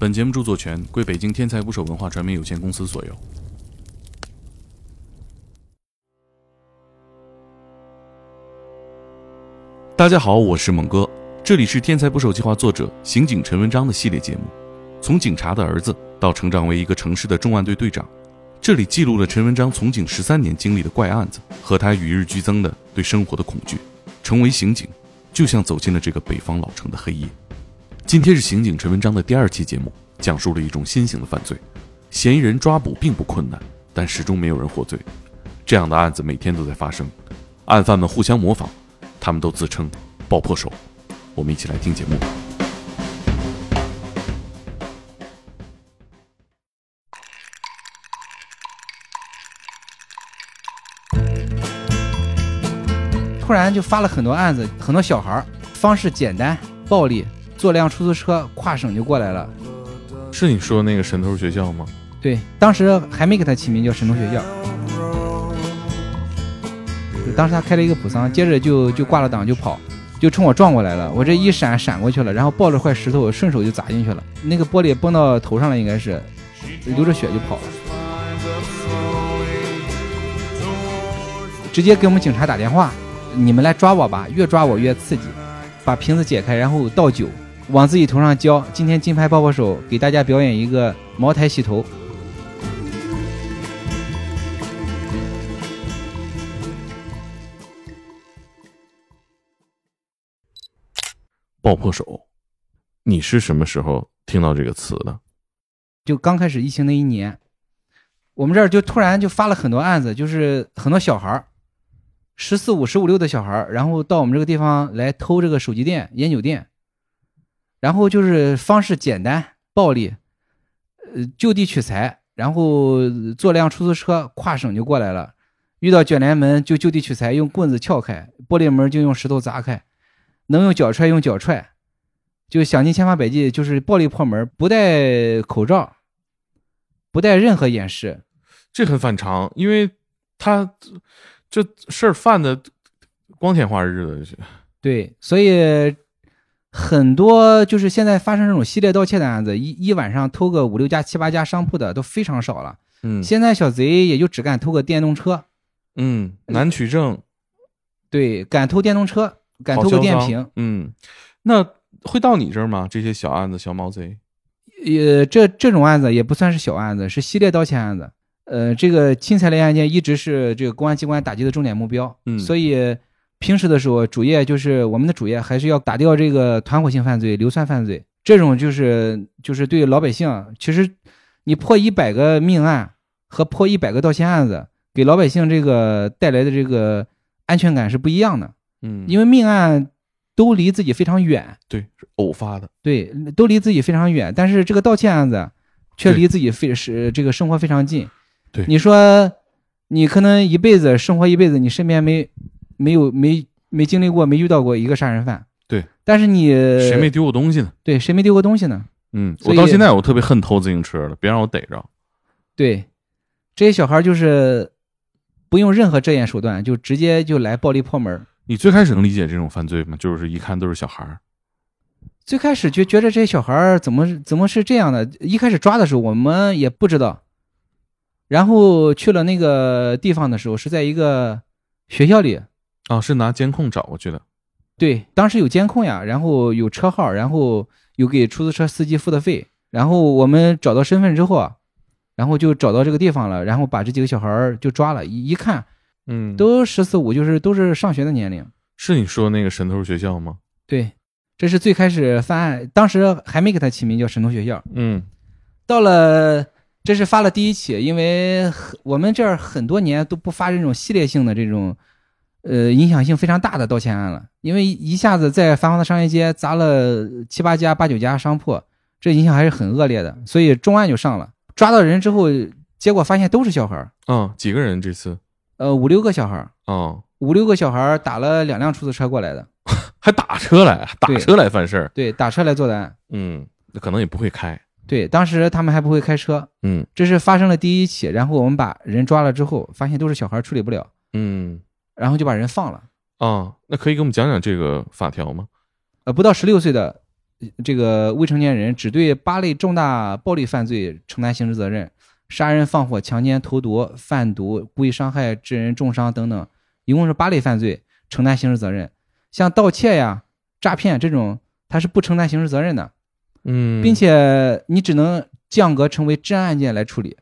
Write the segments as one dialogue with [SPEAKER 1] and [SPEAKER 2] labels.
[SPEAKER 1] 本节目著作权归北京天才捕手文化传媒有限公司所有。大家好，我是猛哥，这里是天才捕手计划作者刑警陈文章的系列节目。从警察的儿子到成长为一个城市的重案队队长，这里记录了陈文章从警十三年经历的怪案子和他与日俱增的对生活的恐惧。成为刑警，就像走进了这个北方老城的黑夜。今天是刑警陈文章的第二期节目，讲述了一种新型的犯罪，嫌疑人抓捕并不困难，但始终没有人获罪。这样的案子每天都在发生，案犯们互相模仿，他们都自称“爆破手”。我们一起来听节目。
[SPEAKER 2] 突然就发了很多案子，很多小孩儿，方式简单暴力，坐辆出租车跨省就过来了。
[SPEAKER 1] 是你说的那个神偷学校吗？
[SPEAKER 2] 对，当时还没给他起名叫神偷学校。当时他开了一个普桑，接着就就挂了档就跑，就冲我撞过来了。我这一闪闪过去了，然后抱着块石头顺手就砸进去了。那个玻璃崩到头上了，应该是流着血就跑了。直接给我们警察打电话。你们来抓我吧，越抓我越刺激。把瓶子解开，然后倒酒，往自己头上浇。今天金牌爆破手给大家表演一个茅台洗头。
[SPEAKER 1] 爆破手，你是什么时候听到这个词的？
[SPEAKER 2] 就刚开始疫情那一年，我们这儿就突然就发了很多案子，就是很多小孩儿。十四五、十五六的小孩儿然后到我们这个地方来偷这个手机店、烟酒店，然后就是方式简单、暴力，呃，就地取材，然后坐辆出租车跨省就过来了，遇到卷帘门就就地取材，用棍子撬开玻璃门，就用石头砸开，能用脚踹用脚踹，就想尽千方百计，就是暴力破门，不戴口罩，不带任何掩饰，
[SPEAKER 1] 这很反常，因为他。这事儿犯的光天化日的，
[SPEAKER 2] 对，所以很多就是现在发生这种系列盗窃的案子，一一晚上偷个五六家、七八家商铺的都非常少了。
[SPEAKER 1] 嗯，
[SPEAKER 2] 现在小贼也就只敢偷个电动车。
[SPEAKER 1] 嗯，难取证。
[SPEAKER 2] 对，敢偷电动车，敢偷个电瓶。
[SPEAKER 1] 嗯，那会到你这儿吗？这些小案子、小毛贼？
[SPEAKER 2] 呃，这这种案子也不算是小案子，是系列盗窃案子。呃，这个侵财类案件一直是这个公安机关打击的重点目标，
[SPEAKER 1] 嗯，
[SPEAKER 2] 所以平时的时候主业就是我们的主业还是要打掉这个团伙性犯罪、流窜犯罪，这种就是就是对老百姓，其实你破一百个命案和破一百个盗窃案子，给老百姓这个带来的这个安全感是不一样的，
[SPEAKER 1] 嗯，
[SPEAKER 2] 因为命案都离自己非常远，
[SPEAKER 1] 对，是偶发的，
[SPEAKER 2] 对，都离自己非常远，但是这个盗窃案子却离自己非是这个生活非常近。
[SPEAKER 1] 对，
[SPEAKER 2] 你说，你可能一辈子生活一辈子，你身边没没有没没经历过、没遇到过一个杀人犯。
[SPEAKER 1] 对，
[SPEAKER 2] 但是你
[SPEAKER 1] 谁没丢过东西呢？
[SPEAKER 2] 对，谁没丢过东西呢？
[SPEAKER 1] 嗯，我到现在我特别恨偷自行车的，别让我逮着。
[SPEAKER 2] 对，这些小孩就是不用任何遮掩手段，就直接就来暴力破门。
[SPEAKER 1] 你最开始能理解这种犯罪吗？就是一看都是小孩
[SPEAKER 2] 最开始就觉得这些小孩怎么怎么是这样的？一开始抓的时候，我们也不知道。然后去了那个地方的时候，是在一个学校里，
[SPEAKER 1] 啊，是拿监控找过去的。
[SPEAKER 2] 对，当时有监控呀，然后有车号，然后有给出租车司机付的费，然后我们找到身份之后啊，然后就找到这个地方了，然后把这几个小孩就抓了，一一看，
[SPEAKER 1] 嗯，
[SPEAKER 2] 都十四五，就是都是上学的年龄。
[SPEAKER 1] 是你说那个神偷学校吗？
[SPEAKER 2] 对，这是最开始犯案，当时还没给他起名叫神偷学校。
[SPEAKER 1] 嗯，
[SPEAKER 2] 到了。这是发了第一起，因为我们这儿很多年都不发这种系列性的这种，呃，影响性非常大的盗窃案了。因为一下子在繁华的商业街砸了七八家、八九家商铺，这影响还是很恶劣的，所以重案就上了。抓到人之后，结果发现都是小孩儿。
[SPEAKER 1] 嗯，几个人这次？
[SPEAKER 2] 呃，五六个小孩儿。
[SPEAKER 1] 哦，
[SPEAKER 2] 五六个小孩儿打了两辆出租车过来的，
[SPEAKER 1] 还打车来？打车来犯事儿？
[SPEAKER 2] 对，打车来做的案。
[SPEAKER 1] 嗯，那可能也不会开。
[SPEAKER 2] 对，当时他们还不会开车，
[SPEAKER 1] 嗯，
[SPEAKER 2] 这是发生了第一起，然后我们把人抓了之后，发现都是小孩，处理不了，
[SPEAKER 1] 嗯，
[SPEAKER 2] 然后就把人放了。
[SPEAKER 1] 啊，那可以给我们讲讲这个法条吗？
[SPEAKER 2] 呃，不到十六岁的这个未成年人只对八类重大暴力犯罪承担刑事责任：杀人、放火、强奸、投毒、贩毒、故意伤害致人重伤等等，一共是八类犯罪承担刑事责任。像盗窃呀、诈骗这种，他是不承担刑事责任的，
[SPEAKER 1] 嗯，
[SPEAKER 2] 并且你只能降格成为治安案件来处理。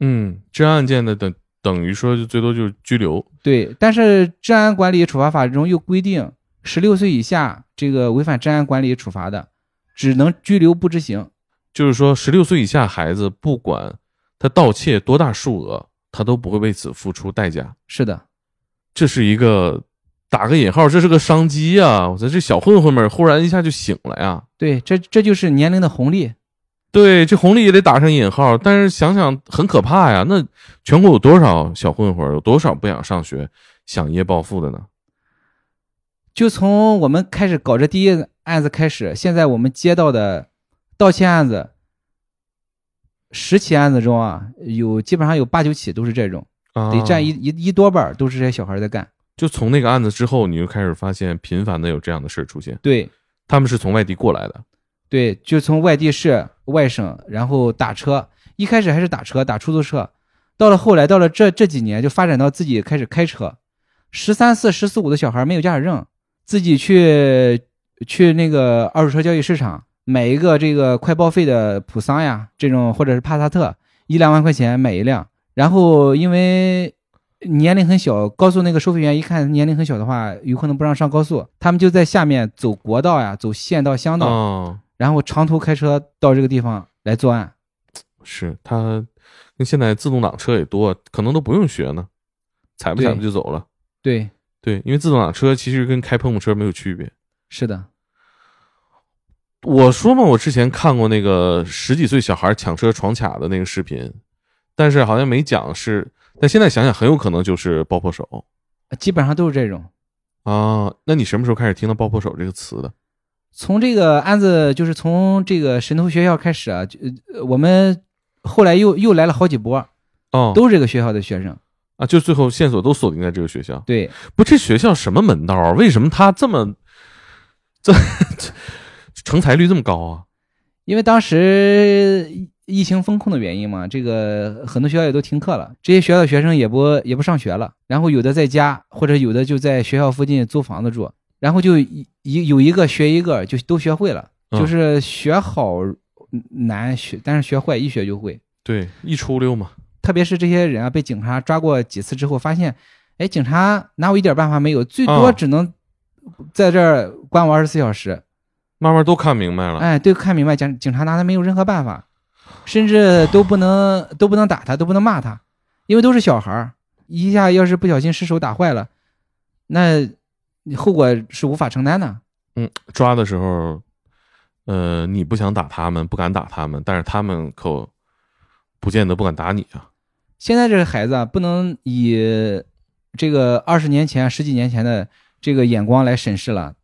[SPEAKER 1] 嗯，治安案件的等等于说就最多就是拘留。
[SPEAKER 2] 对，但是治安管理处罚法中又规定，十六岁以下这个违反治安管理处罚的，只能拘留不执行。
[SPEAKER 1] 就是说，十六岁以下孩子，不管他盗窃多大数额，他都不会为此付出代价。
[SPEAKER 2] 是的，
[SPEAKER 1] 这是一个打个引号，这是个商机啊！我说这小混混们忽然一下就醒了呀。
[SPEAKER 2] 对，这这就是年龄的红利。
[SPEAKER 1] 对，这红利也得打上引号，但是想想很可怕呀。那全国有多少小混混，有多少不想上学、想一夜暴富的呢？
[SPEAKER 2] 就从我们开始搞这第一案子开始，现在我们接到的盗窃案子，十起案子中啊，有基本上有八九起都是这种，
[SPEAKER 1] 啊，
[SPEAKER 2] 得占一一一多半都是这些小孩在干。
[SPEAKER 1] 就从那个案子之后，你就开始发现频繁的有这样的事儿出现。
[SPEAKER 2] 对
[SPEAKER 1] 他们是从外地过来的，
[SPEAKER 2] 对，就从外地市、外省，然后打车，一开始还是打车、打出租车，到了后来，到了这这几年，就发展到自己开始开车，十三四、十四五的小孩没有驾驶证，自己去去那个二手车交易市场买一个这个快报废的普桑呀，这种或者是帕萨特，一两万块钱买一辆，然后因为年龄很小，高速那个收费员一看年龄很小的话，有可能不让上高速，他们就在下面走国道呀，走县道、乡道，
[SPEAKER 1] 哦，
[SPEAKER 2] 然后长途开车到这个地方来作案。
[SPEAKER 1] 是他跟现在自动挡车也多，可能都不用学呢，踩不踩
[SPEAKER 2] 对
[SPEAKER 1] 不就走了。
[SPEAKER 2] 对，
[SPEAKER 1] 对，因为自动挡车其实跟开碰碰车没有区别。
[SPEAKER 2] 是的，
[SPEAKER 1] 我说嘛，我之前看过那个十几岁小孩抢车闯卡的那个视频，但是好像没讲是，但现在想想很有可能就是爆破手
[SPEAKER 2] 基本上都是这种。
[SPEAKER 1] 啊。那你什么时候开始听到爆破手这个词的？
[SPEAKER 2] 从这个案子，就是从这个神偷学校开始啊，就呃我们后来又又来了好几波，
[SPEAKER 1] 哦，
[SPEAKER 2] 都是这个学校的学生。
[SPEAKER 1] 啊，就最后线索都锁定在这个学校。
[SPEAKER 2] 对，
[SPEAKER 1] 不，这学校什么门道啊？为什么他这么这成才率这么高啊？
[SPEAKER 2] 因为当时疫疫情风控的原因嘛，这个很多学校也都停课了，这些学校的学生也不也不上学了，然后有的在家，或者有的就在学校附近租房子住，然后就一一有一个学一个，就都学会了，
[SPEAKER 1] 嗯
[SPEAKER 2] 就是学好难学，但是学坏一学就会。
[SPEAKER 1] 对，一出溜嘛。
[SPEAKER 2] 特别是这些人啊，被警察抓过几次之后，发现，哎，警察拿我一点办法没有，最多
[SPEAKER 1] 哦
[SPEAKER 2] 只能在这儿关我二十四小时。
[SPEAKER 1] 慢慢都看明白了。
[SPEAKER 2] 哎，对，看明白，警警察拿他没有任何办法，甚至都不能都不能打他，都不能骂他，因为都是小孩儿，一下要是不小心失手打坏了，那后果是无法承担的。
[SPEAKER 1] 嗯，抓的时候，呃，你不想打他们，不敢打他们，但是他们可不见得不敢打你啊。
[SPEAKER 2] 现在这个孩子啊，不能以这个二十年前、十几年前的这个眼光来审视了。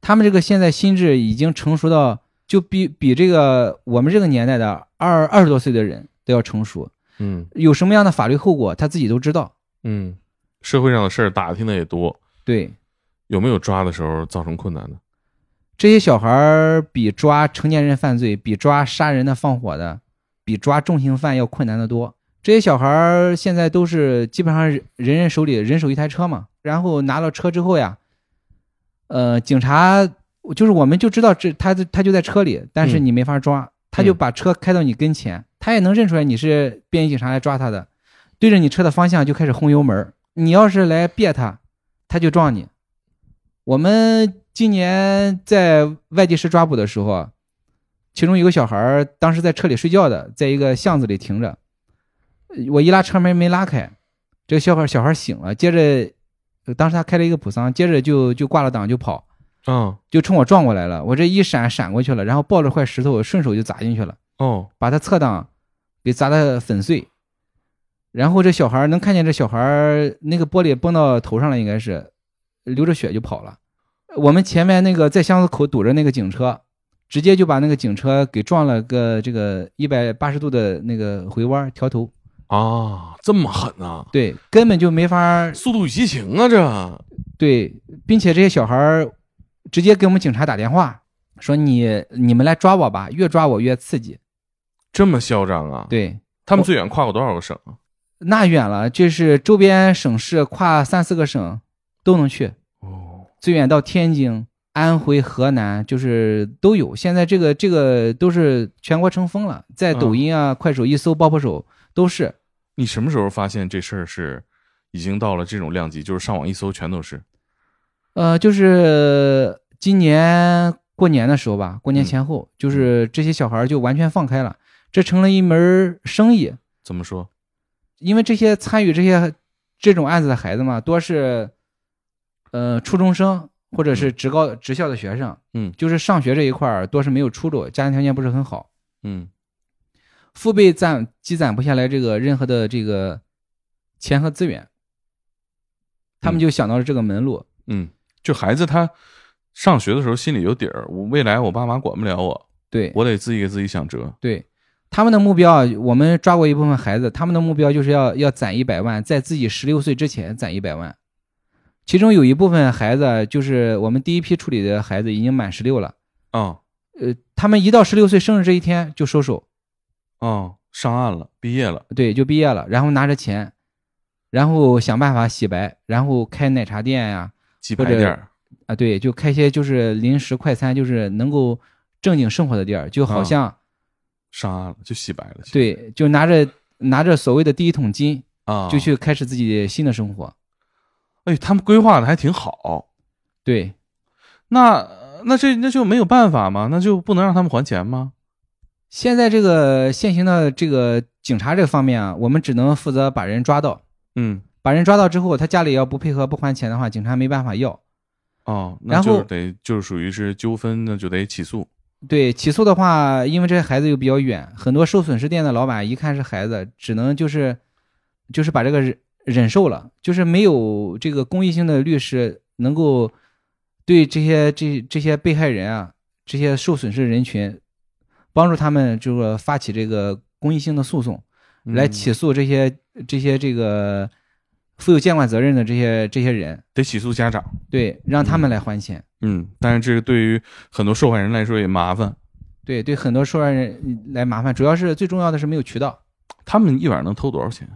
[SPEAKER 2] 他们这个现在心智已经成熟到，就比比这个我们这个年代的二二十多岁的人都要成熟。
[SPEAKER 1] 嗯
[SPEAKER 2] 有什么样的法律后果，他自己都知道。
[SPEAKER 1] 嗯，社会上的事儿打听的也多，
[SPEAKER 2] 对，
[SPEAKER 1] 有没有抓的时候造成困难的？
[SPEAKER 2] 这些小孩儿比抓成年人犯罪、比抓杀人的、放火的、比抓重刑犯要困难得多。这些小孩儿现在都是基本上人人人手里人手一台车嘛，然后拿到车之后呀，呃，警察就是我们就知道这他他就在车里，但是
[SPEAKER 1] 嗯
[SPEAKER 2] 你没法抓，他就
[SPEAKER 1] 嗯
[SPEAKER 2] 把车开到你跟前，他也能认出来你是便衣警察来抓他的，对着你车的方向就开始轰油门儿，你要是来别他，他就撞你。我们今年在外地市抓捕的时候啊，其中有个小孩儿当时在车里睡觉的，在一个巷子里停着，呃我一拉车门没拉开，这个小孩小孩醒了，接着呃当时他开了一个普桑，接着就就挂了档就跑，
[SPEAKER 1] 嗯
[SPEAKER 2] 就冲我撞过来了，我这一闪闪过去了，然后抱着块石头顺手就砸进去了，
[SPEAKER 1] 哦
[SPEAKER 2] 把他侧挡给砸的粉碎。然后这小孩儿能看见这小孩儿那个玻璃崩到头上了，应该是流着血就跑了。我们前面那个在巷子口堵着那个警车，直接就把那个警车给撞了个这个一百八十度的那个回弯调头，
[SPEAKER 1] 啊，这么狠啊！
[SPEAKER 2] 对，根本就没法
[SPEAKER 1] 速度与激情啊，这
[SPEAKER 2] 对，并且这些小孩儿直接给我们警察打电话，说你你们来抓我吧，越抓我越刺激。
[SPEAKER 1] 这么嚣张啊？，
[SPEAKER 2] 对，
[SPEAKER 1] 他们最远跨过多少个省啊？
[SPEAKER 2] 那远了，就是周边省市跨三四个省都能去，
[SPEAKER 1] 哦，
[SPEAKER 2] 最远到天津、安徽、河南，就是都有。现在这个这个都是全国成风了，在抖音啊、快手一搜爆破手都是。
[SPEAKER 1] 你什么时候发现这事儿是已经到了这种量级？就是上网一搜全都是。
[SPEAKER 2] 呃，就是今年过年的时候吧，过年前后，就是这些小孩儿就完全放开了，这成了一门生意。
[SPEAKER 1] 怎么说？
[SPEAKER 2] 因为这些参与这些这种案子的孩子嘛，多是呃初中生或者是职高职校的学生，
[SPEAKER 1] 嗯
[SPEAKER 2] 就是上学这一块儿多是没有出路，家庭条件不是很好，
[SPEAKER 1] 嗯
[SPEAKER 2] 父辈攒积攒不下来这个任何的这个钱和资源，他们
[SPEAKER 1] 嗯
[SPEAKER 2] 就想到了这个门路。
[SPEAKER 1] 嗯，就孩子他上学的时候心里有底儿，我未来我爸妈管不了我，
[SPEAKER 2] 对，
[SPEAKER 1] 我得自己给自己想辙。
[SPEAKER 2] 对，他们的目标啊，我们抓过一部分孩子，他们的目标就是要要攒一百万，在自己十六岁之前攒一百万。其中有一部分孩子，就是我们第一批处理的孩子，已经满十六了。
[SPEAKER 1] 啊
[SPEAKER 2] 呃，他们一到十六岁生日这一天就收手，
[SPEAKER 1] 啊，上岸了，毕业了。
[SPEAKER 2] 对，就毕业了，然后拿着钱，然后想办法洗白，然后开奶茶店呀、
[SPEAKER 1] 鸡
[SPEAKER 2] 或
[SPEAKER 1] 店儿
[SPEAKER 2] 啊，对，就开些就是零食快餐，就是能够正经生活的地儿，就好
[SPEAKER 1] 啊
[SPEAKER 2] 像、
[SPEAKER 1] 上岸了，就洗白了。
[SPEAKER 2] 对，就拿着拿着所谓的第一桶金，
[SPEAKER 1] 啊，
[SPEAKER 2] 就去开始自己新的生活。
[SPEAKER 1] 哎，他们规划的还挺好。
[SPEAKER 2] 对，
[SPEAKER 1] 那那这那就没有办法吗？那就不能让他们还钱吗？
[SPEAKER 2] 现在这个现行的这个警察这方面啊，我们只能负责把人抓到，
[SPEAKER 1] 嗯，
[SPEAKER 2] 把人抓到之后，他家里要不配合不还钱的话，警察没办法要。
[SPEAKER 1] 哦，那
[SPEAKER 2] 然后
[SPEAKER 1] 就得就是属于是纠纷，那就得起诉。
[SPEAKER 2] 对，起诉的话，因为这些孩子又比较远，很多受损失店的老板一看是孩子，只能就是就是把这个忍忍受了，就是没有这个公益性的律师能够对这些这这些被害人啊，这些受损失人群，帮助他们就是发起这个公益性的诉讼，来
[SPEAKER 1] 嗯
[SPEAKER 2] 起诉这些这些这个负有监管责任的这些这些人，
[SPEAKER 1] 得起诉家长。
[SPEAKER 2] 对，让他们来还钱。
[SPEAKER 1] 嗯，但是这个对于很多受害人来说也麻烦。
[SPEAKER 2] 对对，很多受害人来麻烦，主要是最重要的是没有渠道。
[SPEAKER 1] 他们一晚上能偷多少钱？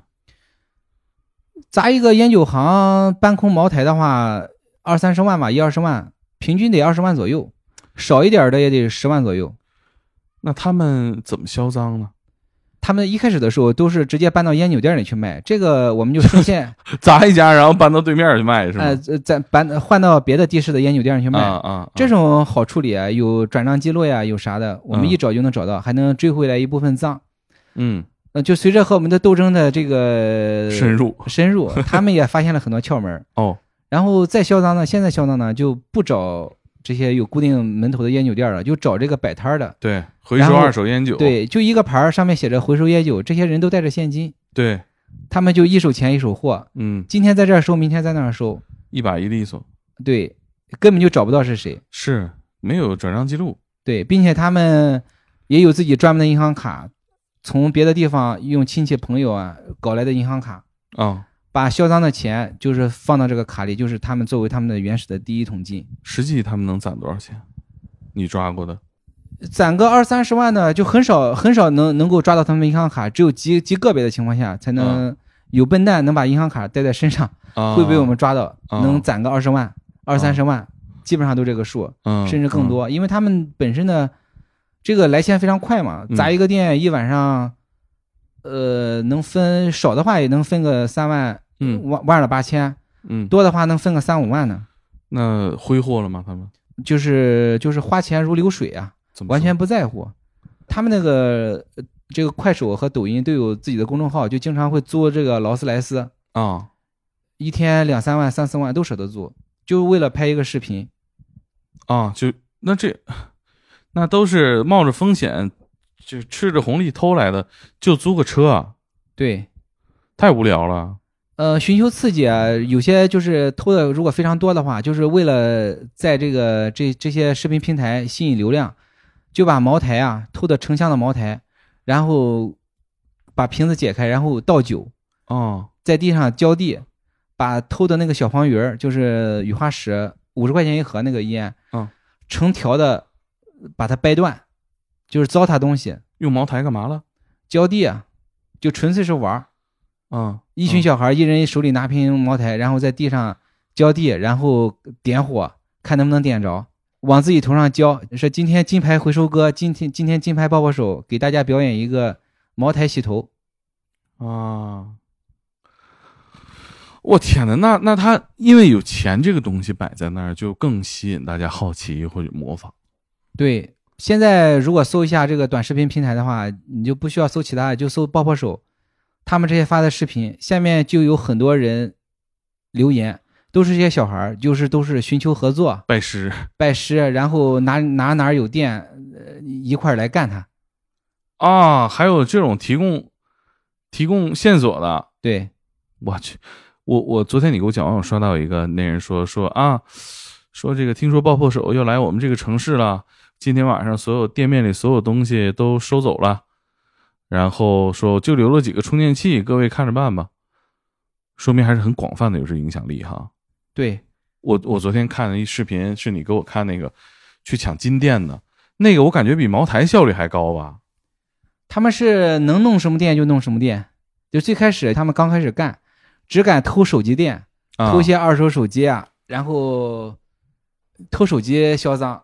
[SPEAKER 2] 砸一个烟酒行搬空茅台的话，二三十万吧，一二十万，平均得二十万左右，少一点的也得十万左右。
[SPEAKER 1] 那他们怎么销赃呢？
[SPEAKER 2] 他们一开始的时候都是直接搬到烟酒店里去卖，这个我们就顺线，
[SPEAKER 1] 砸一家，然后搬到对面去卖是吧？
[SPEAKER 2] 呃，再搬换到别的地市的烟酒店上去卖。
[SPEAKER 1] 啊啊，
[SPEAKER 2] 这种好处理啊，有转账记录呀，有啥的，我们
[SPEAKER 1] 嗯
[SPEAKER 2] 一找就能找到，还能追回来一部分赃。
[SPEAKER 1] 嗯
[SPEAKER 2] 呃，就随着和我们的斗争的这个
[SPEAKER 1] 深入
[SPEAKER 2] 深入，他们也发现了很多窍门儿。
[SPEAKER 1] 哦
[SPEAKER 2] 然后再销赃呢，现在销赃呢就不找这些有固定门头的烟酒店了，就找这个摆摊儿的。
[SPEAKER 1] 对，回收二手烟酒，
[SPEAKER 2] 对，就一个牌儿上面写着回收烟酒，这些人都带着现金，
[SPEAKER 1] 对，
[SPEAKER 2] 他们就一手钱一手货，
[SPEAKER 1] 嗯，
[SPEAKER 2] 今天在这儿收，明天在那儿收，
[SPEAKER 1] 一把一利索，
[SPEAKER 2] 对，根本就找不到是谁。
[SPEAKER 1] 是没有转账记录。
[SPEAKER 2] 对，并且他们也有自己专门的银行卡，从别的地方用亲戚朋友啊搞来的银行卡，
[SPEAKER 1] 啊，
[SPEAKER 2] 把销赃的钱就是放到这个卡里，就是他们作为他们的原始的第一桶金。
[SPEAKER 1] 实际他们能攒多少钱？你抓过的？
[SPEAKER 2] 攒个二三十万的，就很少很少能能够抓到他们银行卡，只有极极个别的情况下才能有笨蛋能把银行卡带在身上，
[SPEAKER 1] 啊，
[SPEAKER 2] 会被我们抓到，
[SPEAKER 1] 啊。
[SPEAKER 2] 能攒个二十万、二三十万，基本上都这个数，
[SPEAKER 1] 嗯，
[SPEAKER 2] 甚至更多，因为他们本身的这个来钱非常快嘛，
[SPEAKER 1] 嗯
[SPEAKER 2] 砸一个店一晚上，呃，能分少的话也能分个三万，
[SPEAKER 1] 嗯
[SPEAKER 2] 万万了八千，
[SPEAKER 1] 嗯，
[SPEAKER 2] 多的话能分个三五万呢，
[SPEAKER 1] 那挥霍了吗？他们
[SPEAKER 2] 就是就是花钱如流水啊。完全不在乎。他们那个呃这个快手和抖音都有自己的公众号，就经常会租这个劳斯莱斯，
[SPEAKER 1] 啊？
[SPEAKER 2] 一天两三万、三四万都舍得租，就为了拍一个视频。
[SPEAKER 1] 啊，就那这，那都是冒着风险，就吃着红利偷来的，就租个车啊，
[SPEAKER 2] 对，
[SPEAKER 1] 太无聊了。
[SPEAKER 2] 呃，寻求刺激啊，有些就是偷的，如果非常多的话，就是为了在这个这这些视频平台吸引流量，就把茅台啊偷的成箱的茅台，然后把瓶子解开，然后倒酒，
[SPEAKER 1] 哦，
[SPEAKER 2] 在地上浇地，把偷的那个小黄鱼儿，就是雨花石，五十块钱一盒那个烟，
[SPEAKER 1] 嗯，
[SPEAKER 2] 成条的把它掰断，就是糟蹋东西，
[SPEAKER 1] 用茅台干嘛了？
[SPEAKER 2] 浇地啊，就纯粹是玩儿。
[SPEAKER 1] 嗯，
[SPEAKER 2] 一群小孩，一人手里拿瓶茅台，然后在地上浇地，然后点火，看能不能点着，往自己头上浇。说今天金牌回收哥，今天今天金牌抱抱手，给大家表演一个茅台洗头。
[SPEAKER 1] 啊！我天哪，那那他因为有钱这个东西摆在那儿，就更吸引大家好奇或者模仿。
[SPEAKER 2] 对，现在如果搜一下这个短视频平台的话，你就不需要搜其他的，就搜爆破手，他们这些发的视频下面就有很多人留言，都是这些小孩儿，就是都是寻求合作、
[SPEAKER 1] 拜师
[SPEAKER 2] 拜师，然后哪哪哪有店，呃，一块儿来干他。
[SPEAKER 1] 啊，还有这种提供提供线索的，
[SPEAKER 2] 对，
[SPEAKER 1] 我去，我我昨天你给我讲完，我刷到一个那人说说啊，说这个听说爆破手要来我们这个城市了，今天晚上所有店面里所有东西都收走了，然后说就留了几个充电器，各位看着办吧。说明还是很广泛的有这影响力哈。
[SPEAKER 2] 对，
[SPEAKER 1] 我我昨天看了一视频，是你给我看那个去抢金店的那个，我感觉比茅台效率还高吧。
[SPEAKER 2] 他们是能弄什么店就弄什么店，就最开始他们刚开始干，只敢偷手机店，
[SPEAKER 1] 啊
[SPEAKER 2] 偷一些二手手机啊，然后偷手机销赃，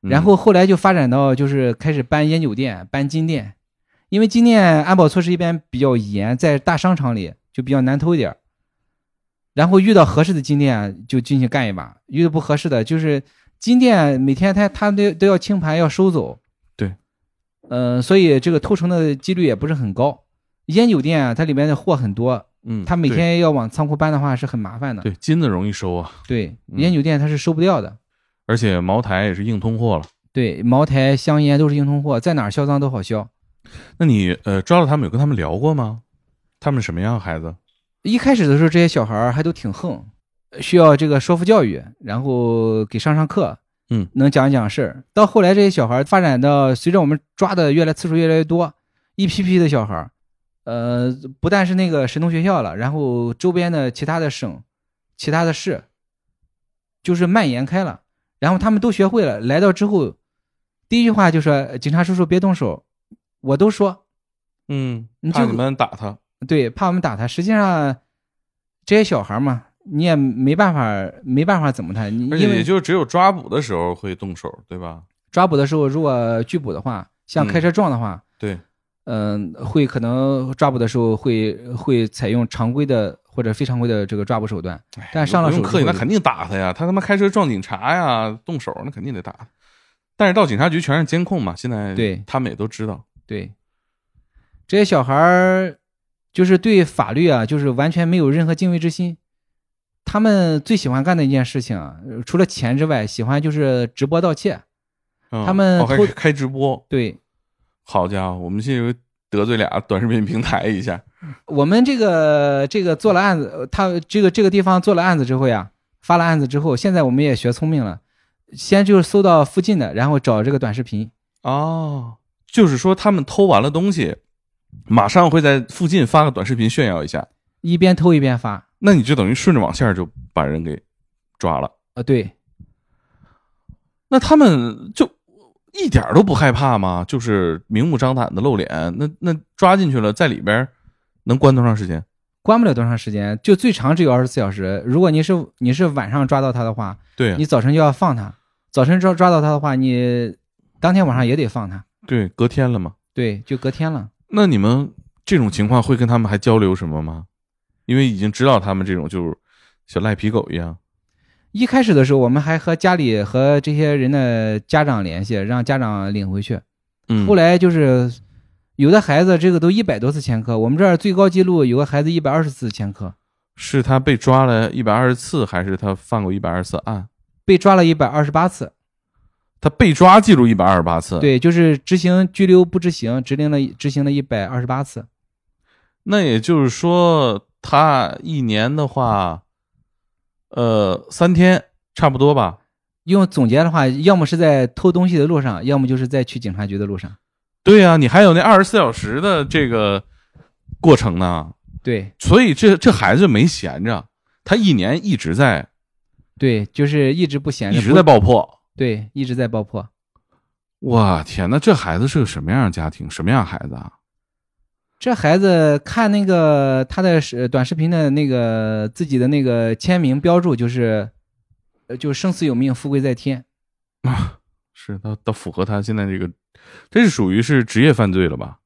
[SPEAKER 2] 然后后来就发展到就是开始搬烟酒店、搬金店，因为金店安保措施一般比较严，在大商场里就比较难偷一点儿。然后遇到合适的金店就进去干一把，遇到不合适的就是金店每天他他都都要清盘要收走。
[SPEAKER 1] 对，
[SPEAKER 2] 嗯、所以这个偷成的几率也不是很高。烟酒店啊，它里面的货很多，
[SPEAKER 1] 嗯，
[SPEAKER 2] 它每天要往仓库搬的话是很麻烦的。
[SPEAKER 1] 对金子容易收啊，
[SPEAKER 2] 对，
[SPEAKER 1] 嗯
[SPEAKER 2] 烟酒店它是收不掉的。
[SPEAKER 1] 而且茅台也是硬通货了。
[SPEAKER 2] 对，茅台、香烟都是硬通货，在哪儿销赃都好销。
[SPEAKER 1] 那你呃抓到他们有跟他们聊过吗？他们什么样孩子？
[SPEAKER 2] 一开始的时候，这些小孩儿还都挺横，需要这个说服教育，然后给上上课，
[SPEAKER 1] 嗯，
[SPEAKER 2] 能讲一讲事儿。到后来，这些小孩儿发展到随着我们抓的越来次数越来越多，一批批的小孩儿，呃，不但是那个神农学校了，然后周边的其他的省、其他的市，就是蔓延开了。然后他们都学会了，来到之后，第一句话就说：“警察叔叔别动手。”我都说，
[SPEAKER 1] 嗯，
[SPEAKER 2] 你就
[SPEAKER 1] 怕你们打他。
[SPEAKER 2] 对，怕我们打他。实际上，这些小孩嘛，你也没办法，没办法怎么他。你
[SPEAKER 1] 而且也
[SPEAKER 2] 因为
[SPEAKER 1] 就只有抓捕的时候会动手，对吧？
[SPEAKER 2] 抓捕的时候，如果拒捕的话，像开车撞的话，
[SPEAKER 1] 对，
[SPEAKER 2] 嗯、会可能抓捕的时候会会采用常规的或者非常规的这个抓捕手段。
[SPEAKER 1] 哎
[SPEAKER 2] 但上了手
[SPEAKER 1] 那肯定打他呀。他他妈开车撞警察呀，动手那肯定得打。但是到警察局全是监控嘛，现在
[SPEAKER 2] 对
[SPEAKER 1] 他们也都知道。
[SPEAKER 2] 对，这些小孩儿就是对法律啊，就是完全没有任何敬畏之心。他们最喜欢干的一件事情除了钱之外，喜欢就是直播盗窃。
[SPEAKER 1] 嗯
[SPEAKER 2] 他们
[SPEAKER 1] 还开开直播，
[SPEAKER 2] 对，
[SPEAKER 1] 好家伙，我们这回得罪俩 短视频平台一下。
[SPEAKER 2] 我们这个这个做了案子，呃他这个这个地方做了案子之后呀，发了案子之后，现在我们也学聪明了，先就是搜到附近的，然后找这个短视频。
[SPEAKER 1] 哦，就是说他们偷完了东西，马上会在附近发个短视频炫耀一下，
[SPEAKER 2] 一边偷一边发。
[SPEAKER 1] 那你就等于顺着网线就把人给抓了。
[SPEAKER 2] 啊，对，
[SPEAKER 1] 那他们就一点都不害怕吗？就是明目张胆的露脸，那那抓进去了，在里边能关多长时间？
[SPEAKER 2] 关不了多长时间，就最长只有二十四小时。如果你是你是晚上抓到他的话，
[SPEAKER 1] 对啊
[SPEAKER 2] 你早晨就要放他。早晨抓抓到他的话，你当天晚上也得放他。
[SPEAKER 1] 对，隔天了嘛。
[SPEAKER 2] 对，就隔天了。
[SPEAKER 1] 那你们这种情况会跟他们还交流什么吗？因为已经知道他们这种就是小赖皮狗一样。
[SPEAKER 2] 一开始的时候，我们还和家里和这些人的家长联系，让家长领回去。
[SPEAKER 1] 嗯，
[SPEAKER 2] 后来就是有的孩子这个都一百多次前科，我们这儿最高记录有个孩子一百二十次前科，
[SPEAKER 1] 是他被抓了一百二十次，还是他犯过一百二十次案？
[SPEAKER 2] 被抓了一百二十八次。
[SPEAKER 1] 他被抓记录一百二十八次。，
[SPEAKER 2] 对，就是执行拘留不执行，执行了执行了一百二十八次。
[SPEAKER 1] 那也就是说，他一年的话，呃，三天差不多吧。
[SPEAKER 2] 用总结的话，要么是在偷东西的路上，要么就是在去警察局的路上。
[SPEAKER 1] 对呀、你还有那二十四小时的这个过程呢，
[SPEAKER 2] 对
[SPEAKER 1] 所以这这孩子没闲着，他一年一直在
[SPEAKER 2] 对，就是一直不闲着，
[SPEAKER 1] 一直在爆破。
[SPEAKER 2] 对，一直在爆破。
[SPEAKER 1] 哇天，那这孩子是个什么样的家庭？什么样的孩子啊？
[SPEAKER 2] 这孩子看那个他的视短视频的那个自己的那个签名标注，就是，呃，就生死有命，富贵在天。
[SPEAKER 1] 啊是他他符合他现在这个，这是属于是职业犯罪了吧？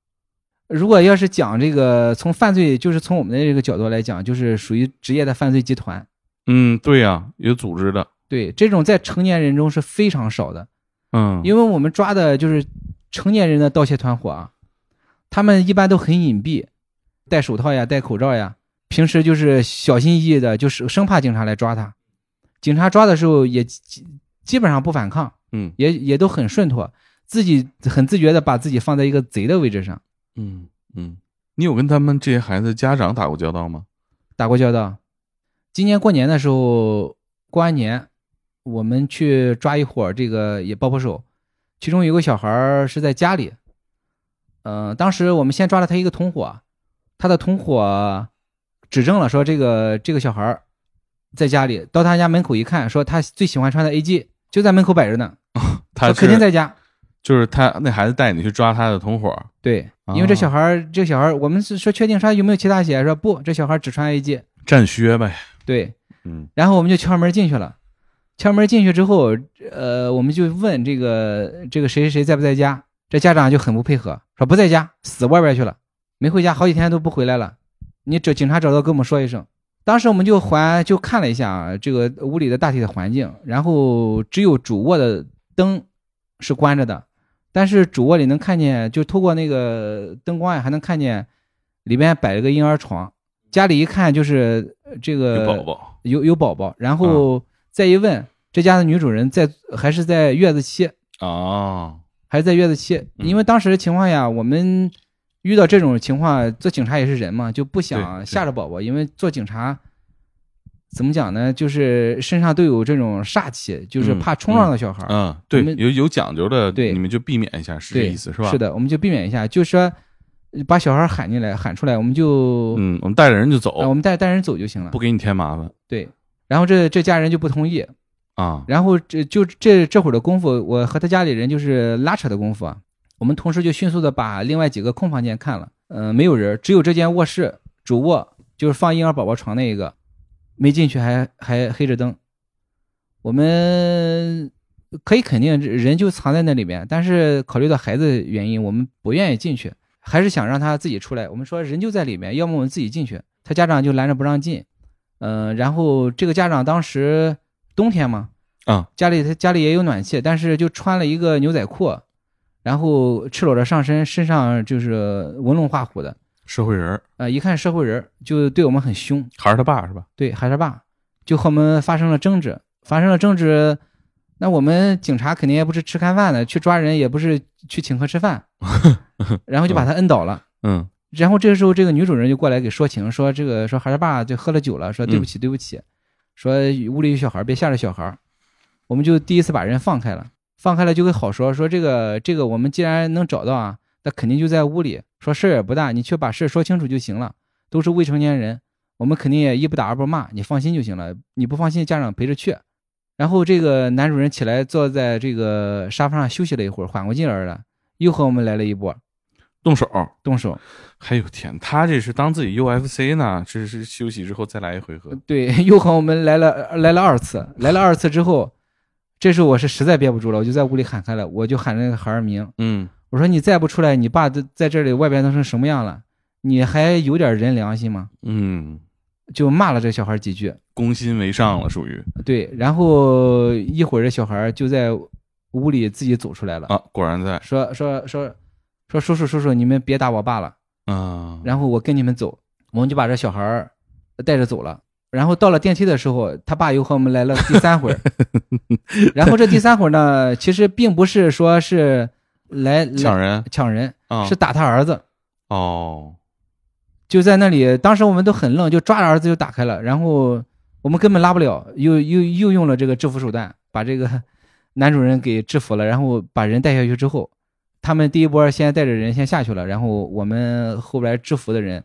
[SPEAKER 2] 如果要是讲这个从犯罪，就是从我们的这个角度来讲，就是属于职业的犯罪集团。
[SPEAKER 1] 嗯，对呀、有组织的。
[SPEAKER 2] 对，这种在成年人中是非常少的，
[SPEAKER 1] 嗯，
[SPEAKER 2] 因为我们抓的就是成年人的盗窃团伙啊，他们一般都很隐蔽，戴手套呀，戴口罩呀，平时就是小心翼翼的，就是生怕警察来抓他。警察抓的时候也基基本上不反抗，
[SPEAKER 1] 嗯
[SPEAKER 2] 也也都很顺脱，自己很自觉的把自己放在一个贼的位置上，
[SPEAKER 1] 嗯嗯，你有跟他们这些孩子家长打过交道吗？
[SPEAKER 2] 打过交道。今年过年的时候，过完年，我们去抓一伙儿这个也爆破手，其中有个小孩儿是在家里，嗯、当时我们先抓了他一个同伙，他的同伙指证了说这个这个小孩儿在家里，到他家门口一看，说他最喜欢穿的 AG 就在门口摆着呢，
[SPEAKER 1] 他
[SPEAKER 2] 肯定在家。
[SPEAKER 1] 就是他那孩子带你去抓他的同伙，
[SPEAKER 2] 对，因为这
[SPEAKER 1] 哦
[SPEAKER 2] 小孩儿，这小孩儿，我们是说确定说有没有其他鞋，说不，这小孩儿只穿 AG。
[SPEAKER 1] 战靴呗。
[SPEAKER 2] 对，
[SPEAKER 1] 嗯
[SPEAKER 2] 然后我们就敲门进去了。敲门进去之后，呃，我们就问这个这个谁谁谁在不在家？这家长就很不配合，说不在家，死外边去了，没回家，好几天都不回来了。你这警察找到跟我们说一声。当时我们就还就看了一下啊，这个屋里的大体的环境，然后只有主卧的灯是关着的，但是主卧里能看见，就透过那个灯光呀，还能看见里边摆了个婴儿床。家里一看就是呃这个
[SPEAKER 1] 有宝宝。
[SPEAKER 2] 有有宝宝，然后再一问，这家的女主人在还是在月子期，
[SPEAKER 1] 哦，
[SPEAKER 2] 还是在月子期？
[SPEAKER 1] 嗯
[SPEAKER 2] 因为当时的情况下，我们遇到这种情况，做警察也是人嘛，就不想吓着宝宝，因为做警察怎么讲呢？就是身上都有这种煞气，就是
[SPEAKER 1] 嗯
[SPEAKER 2] 怕冲撞到小孩儿。
[SPEAKER 1] 嗯，对有有讲究的，
[SPEAKER 2] 对
[SPEAKER 1] 你们就避免一下，是这
[SPEAKER 2] 对，
[SPEAKER 1] 意思是吧？
[SPEAKER 2] 是。的，我们就避免一下，就是说把小孩喊进来，喊出来，我们就、
[SPEAKER 1] 嗯，我们带着人就走，
[SPEAKER 2] 啊，我们带带人走就行了
[SPEAKER 1] 不。给你添麻烦
[SPEAKER 2] 对，然后这这家人就不同意，
[SPEAKER 1] 啊。
[SPEAKER 2] 然后这就这这会儿的功夫，我和他家里人就是拉扯的功夫啊。我们同事就迅速的把另外几个空房间看了，嗯、没有人，只有这间卧室主卧，就是放婴儿宝宝床那一个，没进去还还黑着灯。我们可以肯定人就藏在那里面，但是考虑到孩子原因，我们不愿意进去，还是想让他自己出来。我们说人就在里面，要么我们自己进去，他家长就拦着不让进。嗯、然后这个家长当时冬天嘛，
[SPEAKER 1] 啊，
[SPEAKER 2] 家里他家里也有暖气，但是就穿了一个牛仔裤，然后赤裸着上身，身上就是纹龙画虎的，
[SPEAKER 1] 社会人儿。
[SPEAKER 2] 呃，一看社会人儿就对我们很凶，
[SPEAKER 1] 还是他爸是吧？
[SPEAKER 2] 对，还是爸，就和我们发生了争执，发生了争执，那我们警察肯定也不是吃干饭的，去抓人也不是去请客吃饭，然后就把他摁倒了。
[SPEAKER 1] 嗯。
[SPEAKER 2] 然后这个时候，这个女主人就过来给说情，说这个说孩儿爸就喝了酒了，说对不起对不起，说屋里有小孩，别吓着小孩。我们就第一次把人放开了，放开了就会好说，说这个这个我们既然能找到啊，那肯定就在屋里，说事儿也不大，你去把事儿说清楚就行了，都是未成年人，我们肯定也一不打二不骂，你放心就行了，你不放心家长陪着去。然后这个男主人起来坐在这个沙发上休息了一会儿，缓过劲儿了，又和我们来了一波
[SPEAKER 1] 动手。
[SPEAKER 2] 动手。
[SPEAKER 1] 哎呦天，他这是当自己 UFC 呢，这是休息之后再来一回合。
[SPEAKER 2] 对，又和我们来了来了二次，来了二次之后，这时候我是实在憋不住了，我就在屋里喊开了，我就喊那个孩儿名，
[SPEAKER 1] 嗯
[SPEAKER 2] 我说你再不出来，你爸都在这里外边都成什么样了？你还有点人良心吗？
[SPEAKER 1] 嗯，
[SPEAKER 2] 就骂了这小孩几句，
[SPEAKER 1] 攻心为上了，属于
[SPEAKER 2] 对，然后一会儿这小孩就在屋里自己走出来了，
[SPEAKER 1] 啊，果然在
[SPEAKER 2] 说说说说叔叔叔叔，你们别打我爸了，
[SPEAKER 1] 啊。
[SPEAKER 2] 然后我跟你们走，我们就把这小孩儿带着走了。然后到了电梯的时候，他爸又和我们来了第三回。然后这第三回呢，其实并不是说是来来
[SPEAKER 1] 抢人
[SPEAKER 2] 抢人，
[SPEAKER 1] 啊，
[SPEAKER 2] 是打他儿子。
[SPEAKER 1] 哦，
[SPEAKER 2] 就在那里，当时我们都很愣，就抓着儿子就打开了。然后我们根本拉不了，又又又用了这个制服手段，把这个男主人给制服了，然后把人带下去之后，他们第一波先带着人先下去了，然后我们后来制服的人，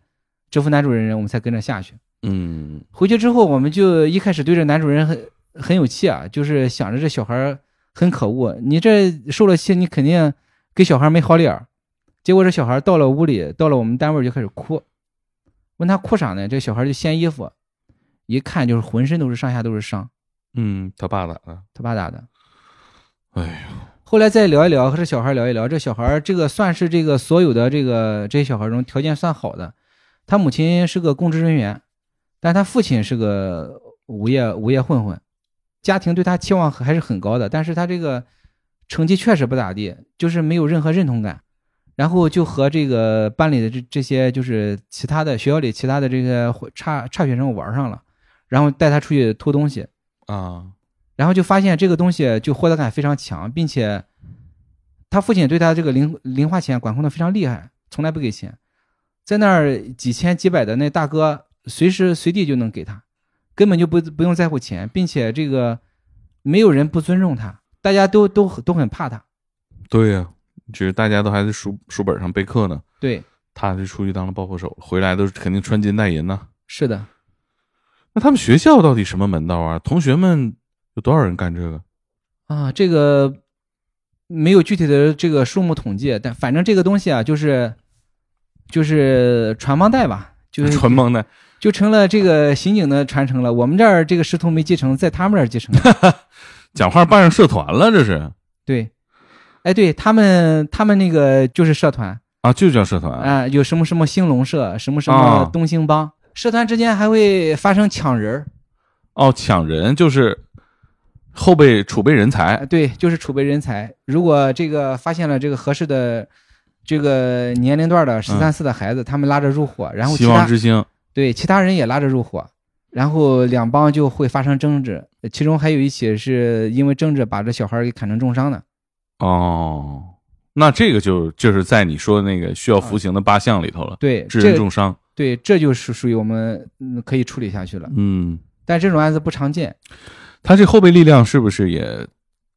[SPEAKER 2] 制服男主人人，我们才跟着下去。
[SPEAKER 1] 嗯
[SPEAKER 2] 回去之后，我们就一开始对这男主人很很有气啊，就是想着这小孩很可恶。你这受了气，你肯定给小孩没好脸儿。结果这小孩到了屋里，到了我们单位就开始哭，问他哭啥呢？这小孩就掀衣服，一看就是浑身都是上下都是伤，
[SPEAKER 1] 嗯，他爸打的。
[SPEAKER 2] 他爸打的。
[SPEAKER 1] 哎呦，
[SPEAKER 2] 后来再聊一聊，和这小孩聊一聊，这小孩这个算是这个所有的这个这些小孩中条件算好的。他母亲是个公职人员，但他父亲是个无业无业混混，家庭对他期望还是很高的，但是他这个成绩确实不咋地，就是没有任何认同感。然后就和这个班里的这这些就是其他的学校里其他的这个差差学生玩上了，然后带他出去偷东西。
[SPEAKER 1] 啊，
[SPEAKER 2] 然后就发现这个东西就获得感非常强，并且他父亲对他这个零零花钱管控的非常厉害，从来不给钱，在那儿几千几百的那大哥随时随地就能给他，根本就不不用在乎钱，并且这个没有人不尊重他，大家都都都很怕他。
[SPEAKER 1] 对呀、就是大家都还在书书本上备课呢，
[SPEAKER 2] 对，
[SPEAKER 1] 他就出去当了爆破手，回来都是肯定穿金戴银呐。
[SPEAKER 2] 是的，
[SPEAKER 1] 那他们学校到底什么门道啊？同学们有多少人干这个？
[SPEAKER 2] 啊，这个没有具体的这个数目统计，但反正这个东西啊，就是就是传帮带吧，就是
[SPEAKER 1] 传帮带，
[SPEAKER 2] 就成了这个刑警的传承了。我们这儿这个师徒没继承，在他们这儿继承了。
[SPEAKER 1] 讲话办上社团了，这是
[SPEAKER 2] 对，哎，对他们，他们那个就是社团
[SPEAKER 1] 啊，就叫社团。
[SPEAKER 2] 啊、有什么什么兴隆社，什么什么
[SPEAKER 1] 啊
[SPEAKER 2] 东兴帮，社团之间还会发生抢人儿。
[SPEAKER 1] 哦，抢人就是后备储备人才
[SPEAKER 2] 哎，对，就是储备人才。如果这个发现了这个合适的这个年龄段的十三四的孩子，他们拉着入伙，然后其
[SPEAKER 1] 希望
[SPEAKER 2] 他
[SPEAKER 1] 之星。
[SPEAKER 2] 对其他人也拉着入伙，然后两帮就会发生争执，其中还有一起是因为争执把这小孩给砍成重伤的。
[SPEAKER 1] 哦，那这个就就是在你说的那个需要服刑的八项里头了，
[SPEAKER 2] 对，
[SPEAKER 1] 致人重伤。
[SPEAKER 2] 对，这就是属于我们嗯可以处理下去了。
[SPEAKER 1] 嗯，
[SPEAKER 2] 但这种案子不常见，
[SPEAKER 1] 他这后备力量是不是也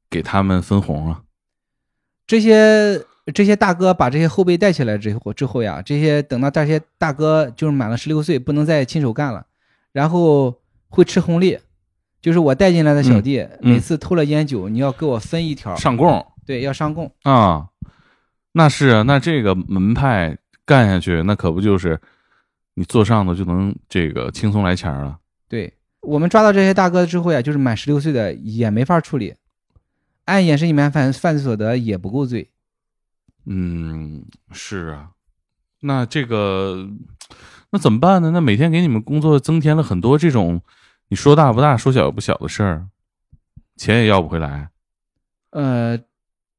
[SPEAKER 1] 给他们分红啊？
[SPEAKER 2] 这些这些大哥把这些后辈带起来之后之后呀，这些等到这些大哥就是满了十六岁，不能再亲手干了，然后会吃红利，就是我带进来的小弟，
[SPEAKER 1] 嗯
[SPEAKER 2] 每次偷了烟酒，你要给我分一条，
[SPEAKER 1] 上供
[SPEAKER 2] 对，要上供。
[SPEAKER 1] 啊，那是啊，那这个门派干下去，那可不就是你做上头就能这个轻松来钱儿了？
[SPEAKER 2] 对我们抓到这些大哥之后呀，就是满十六岁的也没法处理，按掩饰隐瞒犯犯罪所得也不够罪。
[SPEAKER 1] 嗯，是啊，那这个那怎么办呢？那每天给你们工作增添了很多这种你说大不大，说小不小的事儿，钱也要不回来。
[SPEAKER 2] 呃，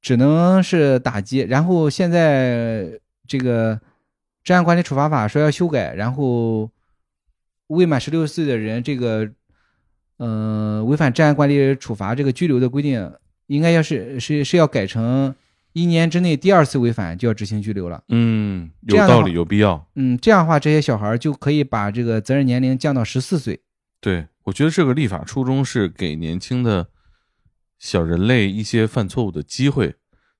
[SPEAKER 2] 只能是打击。然后现在这个治安管理处罚法说要修改，然后未满十六岁的人，这个呃违反治安管理处罚这个拘留的规定，应该要是是是要改成一年之内第二次违反就要执行拘留了。
[SPEAKER 1] 嗯，有道理，有必要。
[SPEAKER 2] 嗯，这样的话，这些小孩就可以把这个责任年龄降到十四岁。
[SPEAKER 1] 对，我觉得这个立法初衷是给年轻的小人类一些犯错误的机会，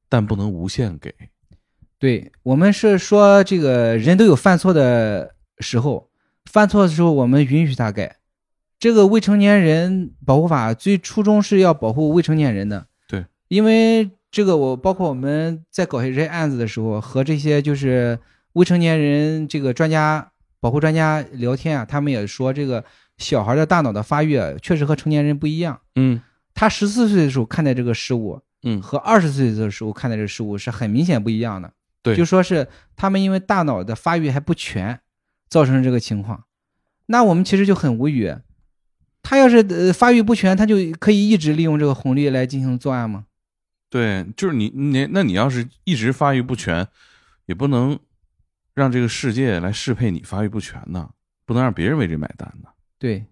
[SPEAKER 1] 但不能无限给。
[SPEAKER 2] 对我们是说，这个人都有犯错的时候，犯错的时候我们允许他改。这个未成年人保护法最初衷是要保护未成年人的。
[SPEAKER 1] 对，
[SPEAKER 2] 因为这个我包括我们在搞这些案子的时候，和这些就是未成年人这个专家保护专家聊天啊，他们也说，这个小孩的大脑的发育啊确实和成年人不一样。
[SPEAKER 1] 嗯
[SPEAKER 2] 他十四岁的时候看待这个事物，
[SPEAKER 1] 嗯，
[SPEAKER 2] 和二十岁的时候看待这个事物是很明显不一样的。
[SPEAKER 1] 对
[SPEAKER 2] 就说是他们因为大脑的发育还不全，造成这个情况。那我们其实就很无语，他要是呃发育不全，他就可以一直利用这个红利来进行作案吗？
[SPEAKER 1] 对，就是你你那你要是一直发育不全，也不能让这个世界来适配你发育不全呢，不能让别人为这买单呢，
[SPEAKER 2] 对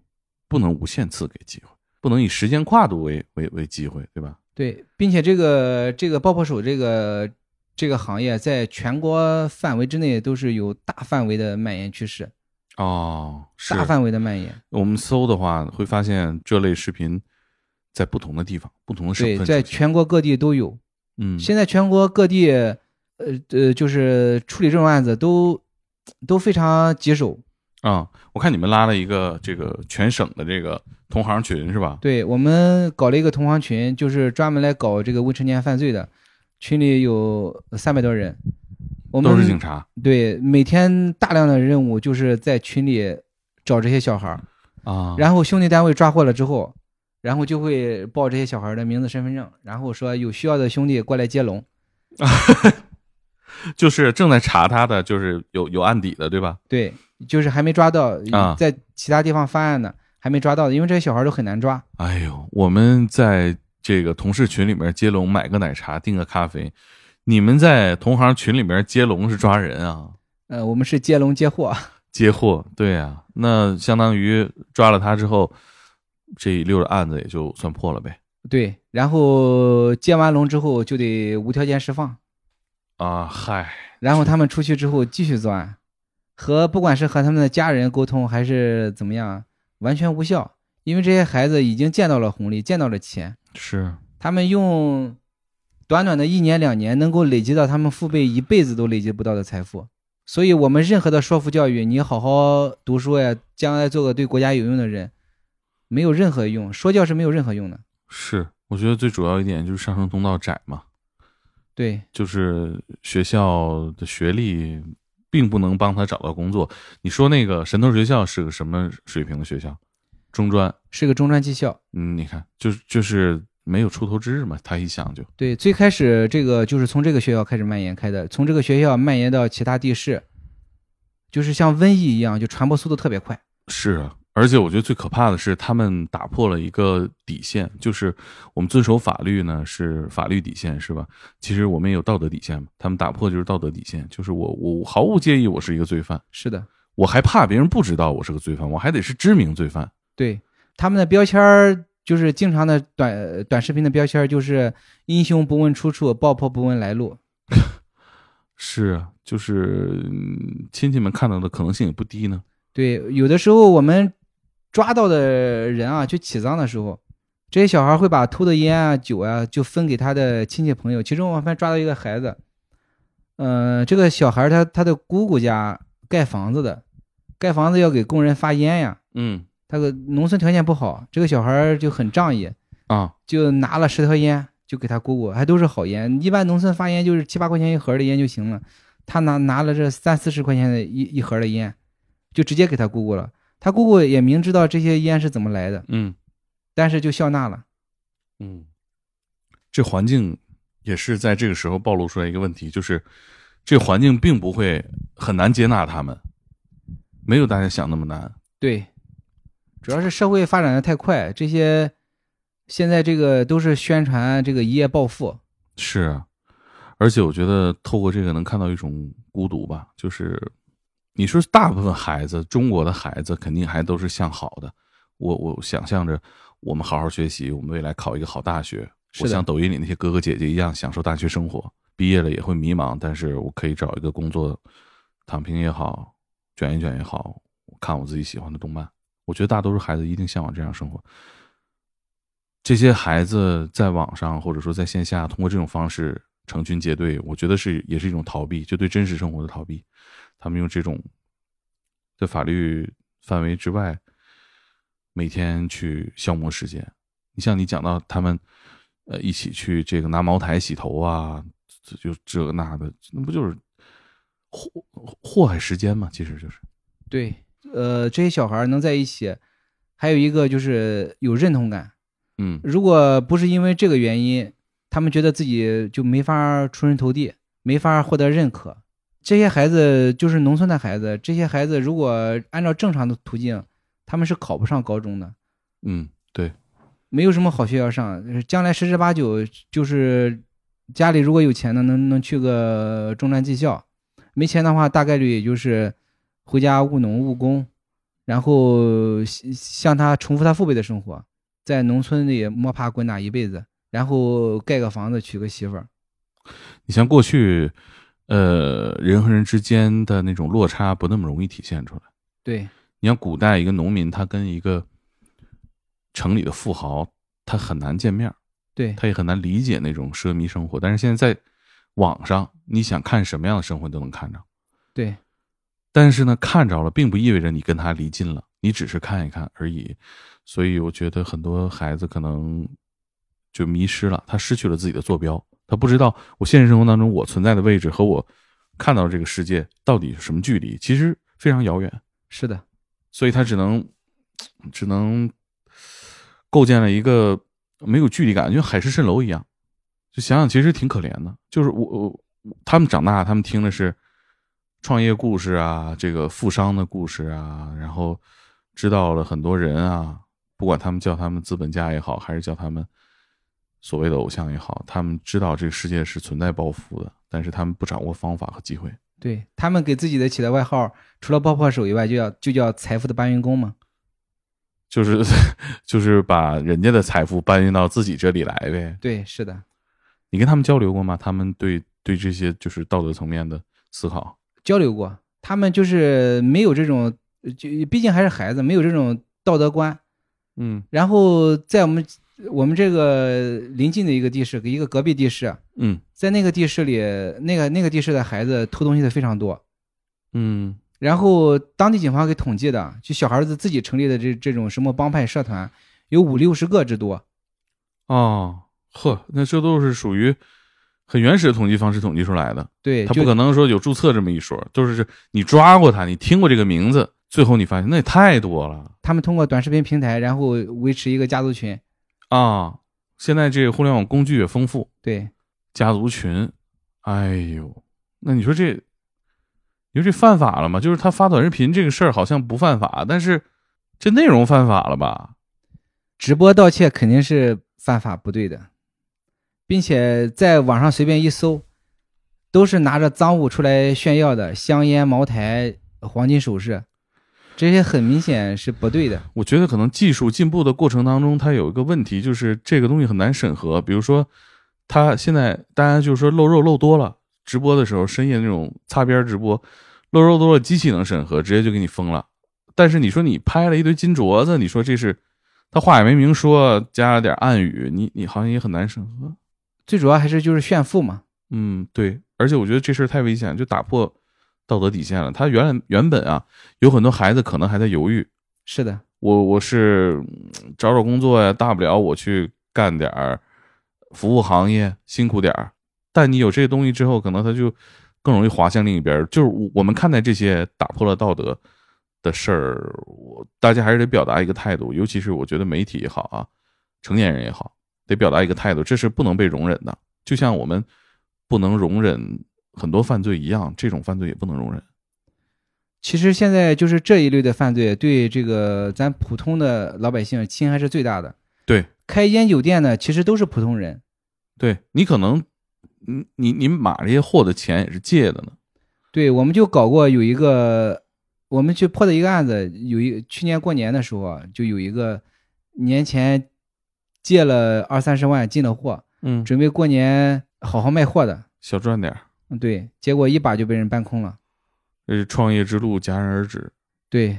[SPEAKER 1] 不能无限次给机会，不能以时间跨度为为为机会，对吧？
[SPEAKER 2] 对，并且这个这个爆破手这个这个行业在全国范围之内都是有大范围的蔓延趋势，
[SPEAKER 1] 哦，是
[SPEAKER 2] 大范围的蔓延。
[SPEAKER 1] 我们搜的话会发现这类视频在不同的地方、不同的省
[SPEAKER 2] 对，
[SPEAKER 1] 份
[SPEAKER 2] 在全国各地都有。
[SPEAKER 1] 嗯
[SPEAKER 2] 现在全国各地，呃呃，就是处理这种案子都都非常棘手。
[SPEAKER 1] 啊，我看你们拉了一个这个全省的这个同行群是吧？
[SPEAKER 2] 对我们搞了一个同行群，就是专门来搞这个未成年犯罪的，群里有三百多人。我们
[SPEAKER 1] 都是警察
[SPEAKER 2] 对，每天大量的任务就是在群里找这些小孩儿，
[SPEAKER 1] 啊，
[SPEAKER 2] 然后兄弟单位抓获了之后，然后就会报这些小孩儿的名字、身份证，然后说有需要的兄弟过来接龙。
[SPEAKER 1] 就是正在查他的，就是有有案底的，对吧？
[SPEAKER 2] 对，就是还没抓到，
[SPEAKER 1] 啊
[SPEAKER 2] 在其他地方犯案呢还没抓到的，因为这些小孩儿都很难抓。
[SPEAKER 1] 哎呦，我们在这个同事群里面接龙，买个奶茶，订个咖啡。你们在同行群里面接龙是抓人啊，
[SPEAKER 2] 呃，我们是接龙接货，
[SPEAKER 1] 接货，对呀、那相当于抓了他之后，这一溜的案子也就算破了呗。
[SPEAKER 2] 对，然后接完龙之后就得无条件释放，
[SPEAKER 1] 啊，嗨，
[SPEAKER 2] 然后他们出去之后继续作案，和不管是和他们的家人沟通还是怎么样，完全无效，因为这些孩子已经见到了红利，见到了钱，
[SPEAKER 1] 是，
[SPEAKER 2] 他们用短短的一年两年能够累积到他们父辈一辈子都累积不到的财富。所以，我们任何的说服教育，你好好读书呀，将来做个对国家有用的人，没有任何用，说教是没有任何用的。
[SPEAKER 1] 是，我觉得最主要一点就是上升通道窄嘛，
[SPEAKER 2] 对，
[SPEAKER 1] 就是学校的学历并不能帮他找到工作。你说那个神头学校是个什么水平的学校？中专，
[SPEAKER 2] 是个中专技校。
[SPEAKER 1] 嗯，你看，就是就是没有出头之日嘛。他一想就，
[SPEAKER 2] 对，最开始这个就是从这个学校开始蔓延开的，从这个学校蔓延到其他地市，就是像瘟疫一样，就传播速度特别快。
[SPEAKER 1] 是啊，而且我觉得最可怕的是，他们打破了一个底线，就是我们遵守法律呢是法律底线，是吧？其实我们也有道德底线嘛。他们打破就是道德底线，就是我我毫无介意我是一个罪犯，
[SPEAKER 2] 是的，
[SPEAKER 1] 我还怕别人不知道我是个罪犯，我还得是知名罪犯。
[SPEAKER 2] 对他们的标签儿，就是经常的短短视频的标签儿，就是英雄不问出处，爆破不问来路。
[SPEAKER 1] 是啊，就是嗯亲戚们看到的可能性也不低呢。
[SPEAKER 2] 对，有的时候我们抓到的人啊，去起赃的时候，这些小孩会把偷的烟啊、酒啊，就分给他的亲戚朋友。其中我还抓到一个孩子，嗯、这个小孩他他的姑姑家盖房子的，盖房子要给工人发烟呀。
[SPEAKER 1] 嗯
[SPEAKER 2] 他个农村条件不好，这个小孩就很仗义，
[SPEAKER 1] 啊，
[SPEAKER 2] 就拿了十条烟就给他姑姑，还都是好烟。一般农村发烟就是七八块钱一盒的烟就行了，他拿拿了这三四十块钱的一一盒的烟，就直接给他姑姑了。他姑姑也明知道这些烟是怎么来的，
[SPEAKER 1] 嗯
[SPEAKER 2] 但是就笑纳了。
[SPEAKER 1] 嗯，这环境也是在这个时候暴露出来一个问题，就是这环境并不会很难接纳他们，没有大家想那么难。
[SPEAKER 2] 对，主要是社会发展的太快，这些现在这个都是宣传这个一夜暴富。
[SPEAKER 1] 是啊，而且我觉得透过这个能看到一种孤独吧，就是你说大部分孩子，中国的孩子肯定还都是向好的。我我想象着我们好好学习，我们未来考一个好大学，我像抖音里那些哥哥姐姐一样享受大学生活。毕业了也会迷茫，但是我可以找一个工作，躺平也好，卷一卷也好，看我自己喜欢的动漫。我觉得大多数孩子一定向往这样生活。这些孩子在网上或者说在线下，通过这种方式成群结队，我觉得是也是一种逃避，就对真实生活的逃避。他们用这种在法律范围之外，每天去消磨时间。你像你讲到他们，呃，一起去这个拿茅台洗头啊，就这那的，那不就是祸祸害时间吗？其实就是，
[SPEAKER 2] 对，呃，这些小孩能在一起，还有一个就是有认同感。
[SPEAKER 1] 嗯
[SPEAKER 2] 如果不是因为这个原因，他们觉得自己就没法出人头地，没法获得认可。这些孩子就是农村的孩子，这些孩子如果按照正常的途径，他们是考不上高中的，
[SPEAKER 1] 嗯，对，
[SPEAKER 2] 没有什么好学校上，将来十之八九就是家里如果有钱的，能能去个中专技校；没钱的话，大概率也就是回家务农务工，然后像像他重复他父辈的生活，在农村里摸爬滚打一辈子，然后盖个房子，娶个媳妇儿。
[SPEAKER 1] 你像过去，呃，人和人之间的那种落差不那么容易体现出来。
[SPEAKER 2] 对
[SPEAKER 1] 你像古代一个农民，他跟一个城里的富豪，他很难见面儿，
[SPEAKER 2] 对
[SPEAKER 1] 他也很难理解那种奢靡生活。但是现在在网上，你想看什么样的生活，你都能看着。
[SPEAKER 2] 对，
[SPEAKER 1] 但是呢，看着了并不意味着你跟他离近了，你只是看一看而已。所以我觉得很多孩子可能就迷失了，他失去了自己的坐标，他不知道我现实生活当中我存在的位置和我看到这个世界到底是什么距离，其实非常遥远。
[SPEAKER 2] 是的，
[SPEAKER 1] 所以他只能只能构建了一个没有距离感，就像海市蜃楼一样。就想想其实挺可怜的，就是我我他们长大，他们听的是创业故事啊，这个富商的故事啊，然后知道了很多人啊，不管他们叫他们资本家也好，还是叫他们所谓的偶像也好，他们知道这个世界是存在暴富的，但是他们不掌握方法和机会。
[SPEAKER 2] 对他们给自己的起的外号，除了爆破手以外，就叫就叫财富的搬运工嘛。
[SPEAKER 1] 就是 就是把人家的财富搬运到自己这里来呗。
[SPEAKER 2] 对，是的。
[SPEAKER 1] 你跟他们交流过吗？他们对对这些就是道德层面的思考
[SPEAKER 2] 交流过，他们就是没有这种，就毕竟还是孩子，没有这种道德观。
[SPEAKER 1] 嗯
[SPEAKER 2] 然后在我们我们这个临近的一个地市，一个隔壁地市，
[SPEAKER 1] 嗯
[SPEAKER 2] 在那个地市里，那个那个地市的孩子偷东西的非常多。
[SPEAKER 1] 嗯
[SPEAKER 2] 然后当地警方给统计的，就小孩子自己成立的这这种什么帮派社团，有五六十个之多。
[SPEAKER 1] 哦，呵，那这都是属于很原始的统计方式统计出来的，
[SPEAKER 2] 对，就
[SPEAKER 1] 他不可能说有注册这么一说，就是你抓过他，你听过这个名字，最后你发现那也太多了
[SPEAKER 2] 他们通过短视频平台，然后维持一个家族群。
[SPEAKER 1] 啊！现在这个互联网工具也丰富，
[SPEAKER 2] 对，
[SPEAKER 1] 家族群，哎呦，那你说这，你说这犯法了吗？就是他发短视频这个事儿好像不犯法，但是这内容犯法了吧？
[SPEAKER 2] 直播盗窃肯定是犯法不对的，并且在网上随便一搜，都是拿着赃物出来炫耀的，香烟、茅台、黄金首饰，这些很明显是不对的。
[SPEAKER 1] 我觉得可能技术进步的过程当中，它有一个问题，就是这个东西很难审核。比如说，他现在大家就是说露肉露多了，直播的时候深夜那种擦边直播，露肉多了，机器能审核，直接就给你封了。但是你说你拍了一堆金镯子，你说这是他话也没明说，加了点暗语，你你好像也很难审核。
[SPEAKER 2] 最主要还是就是炫富嘛。
[SPEAKER 1] 嗯，对，而且我觉得这事儿太危险，就打破道德底线了。他原来原本啊，有很多孩子可能还在犹豫，
[SPEAKER 2] 是的，
[SPEAKER 1] 我我是嗯找找工作呀，大不了我去干点儿服务行业，辛苦点儿。但你有这些东西之后，可能他就更容易滑向另一边儿。就是我我们看待这些打破了道德的事儿，我大家还是得表达一个态度，尤其是我觉得媒体也好啊，成年人也好，得表达一个态度，这是不能被容忍的。就像我们不能容忍很多犯罪一样，这种犯罪也不能容忍。
[SPEAKER 2] 其实现在就是这一类的犯罪，对这个咱普通的老百姓侵害是最大的。
[SPEAKER 1] 对，
[SPEAKER 2] 开烟酒店的其实都是普通人，
[SPEAKER 1] 对你可能，你你你买这些货的钱也是借的呢。
[SPEAKER 2] 对，我们就搞过有一个，我们去破的一个案子，有一去年过年的时候啊，就有一个年前借了二三十万进了货，
[SPEAKER 1] 嗯，
[SPEAKER 2] 准备过年好好卖货的，
[SPEAKER 1] 小赚点儿。
[SPEAKER 2] 嗯，对，结果一把就被人搬空了。
[SPEAKER 1] 这是创业之路戛然而止。
[SPEAKER 2] 对，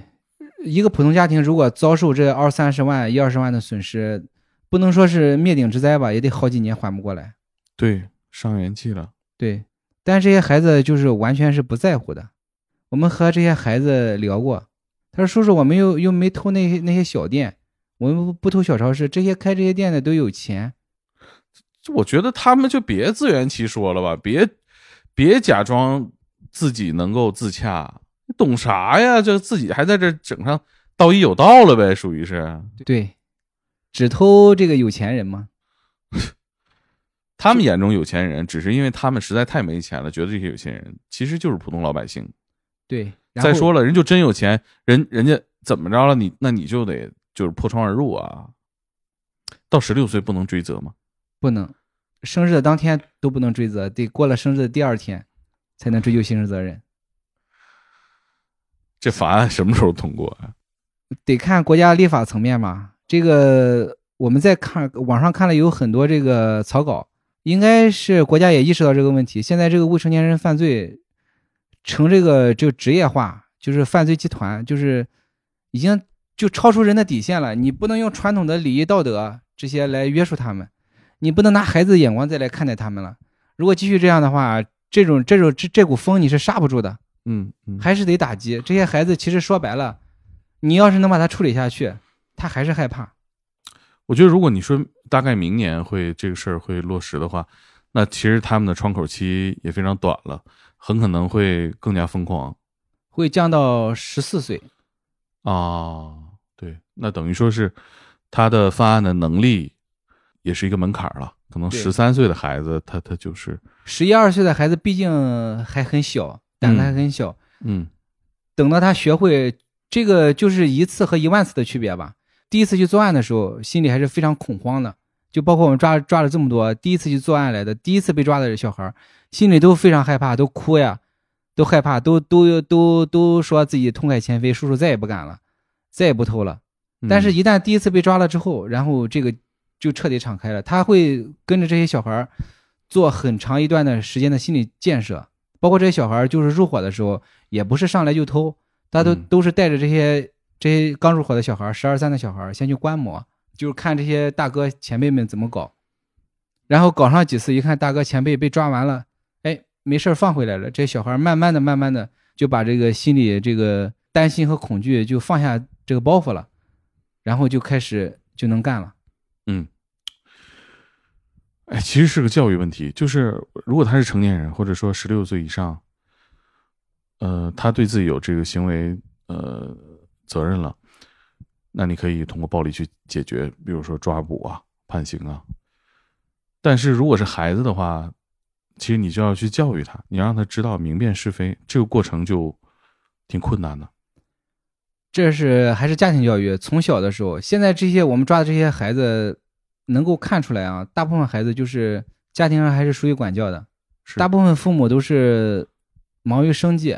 [SPEAKER 2] 一个普通家庭如果遭受这二三十万、一二十万的损失，不能说是灭顶之灾吧，也得好几年缓不过来。
[SPEAKER 1] 对，伤元气了。
[SPEAKER 2] 对，但这些孩子就是完全是不在乎的。我们和这些孩子聊过，他说：“叔叔，我们又又没偷那些那些小店，我们不不偷小超市，这些开这些店的都有钱。
[SPEAKER 1] 我觉得他们就别自圆其说了吧，别别假装自己能够自洽，你懂啥呀？就自己还在这整上道义有道了呗，属于是。
[SPEAKER 2] 对，只偷这个有钱人吗。
[SPEAKER 1] 他们眼中有钱人，只是因为他们实在太没钱了，觉得这些有钱人其实就是普通老百姓。
[SPEAKER 2] 对，
[SPEAKER 1] 再说了，人就真有钱，人人家怎么着了？你那你就得就是破窗而入啊。到十六岁不能追责吗？
[SPEAKER 2] 不能，生日的当天都不能追责，得过了生日的第二天才能追究刑事责任。
[SPEAKER 1] 这法案什么时候通过啊？
[SPEAKER 2] 得看国家立法层面嘛。这个我们在看网上看了有很多这个草稿，应该是国家也意识到这个问题。现在这个未成年人犯罪成这个就职业化，就是犯罪集团，就是已经就超出人的底线了。你不能用传统的礼仪道德这些来约束他们，你不能拿孩子的眼光再来看待他们了。如果继续这样的话，这种这种这这股风你是刹不住的。
[SPEAKER 1] 嗯嗯，
[SPEAKER 2] 还是得打击。这些孩子其实说白了，你要是能把他处理下去，他还是害怕。
[SPEAKER 1] 我觉得如果你说大概明年会这个事儿会落实的话，那其实他们的窗口期也非常短了，很可能会更加疯狂。
[SPEAKER 2] 会降到十四岁，
[SPEAKER 1] 啊，对，那等于说是他的犯案的能力也是一个门槛儿了。可能
[SPEAKER 2] 对
[SPEAKER 1] 十三岁的孩子，他他就是，
[SPEAKER 2] 十一二岁的孩子毕竟还很小，胆子还很小。
[SPEAKER 1] 嗯
[SPEAKER 2] 等到他学会这个，就是一次和一万次的区别吧。第一次去作案的时候，心里还是非常恐慌的。就包括我们抓抓了这么多，第一次去作案来的，第一次被抓的小孩儿，心里都非常害怕，都哭呀，都害怕，都都都都说自己痛改前非，叔叔再也不敢了，再也不偷了。
[SPEAKER 1] 嗯。
[SPEAKER 2] 但是，一旦第一次被抓了之后，然后这个就彻底敞开了，他会跟着这些小孩儿做很长一段的时间的心理建设，包括这些小孩儿就是入伙的时候，也不是上来就偷，他都、
[SPEAKER 1] 嗯。
[SPEAKER 2] 都是带着这些这些刚入伙的小孩儿，十二三的小孩儿先去观摩，就是看这些大哥前辈们怎么搞，然后搞上几次，一看大哥前辈被抓完了，哎，没事儿放回来了，这小孩慢慢的、慢慢的就把这个心里这个担心和恐惧就放下这个包袱了，然后就开始就能干了。
[SPEAKER 1] 嗯，哎，其实是个教育问题，就是如果他是成年人，或者说十六岁以上，呃，他对自己有这个行为呃责任了，那你可以通过暴力去解决，比如说抓捕啊、判刑啊。但是如果是孩子的话，其实你就要去教育他，你要让他知道明辨是非，这个过程就挺困难的。
[SPEAKER 2] 这是还是家庭教育，从小的时候，现在这些我们抓的这些孩子，能够看出来啊，大部分孩子就是家庭上还是属于管教的，
[SPEAKER 1] 是
[SPEAKER 2] 大部分父母都是忙于生计，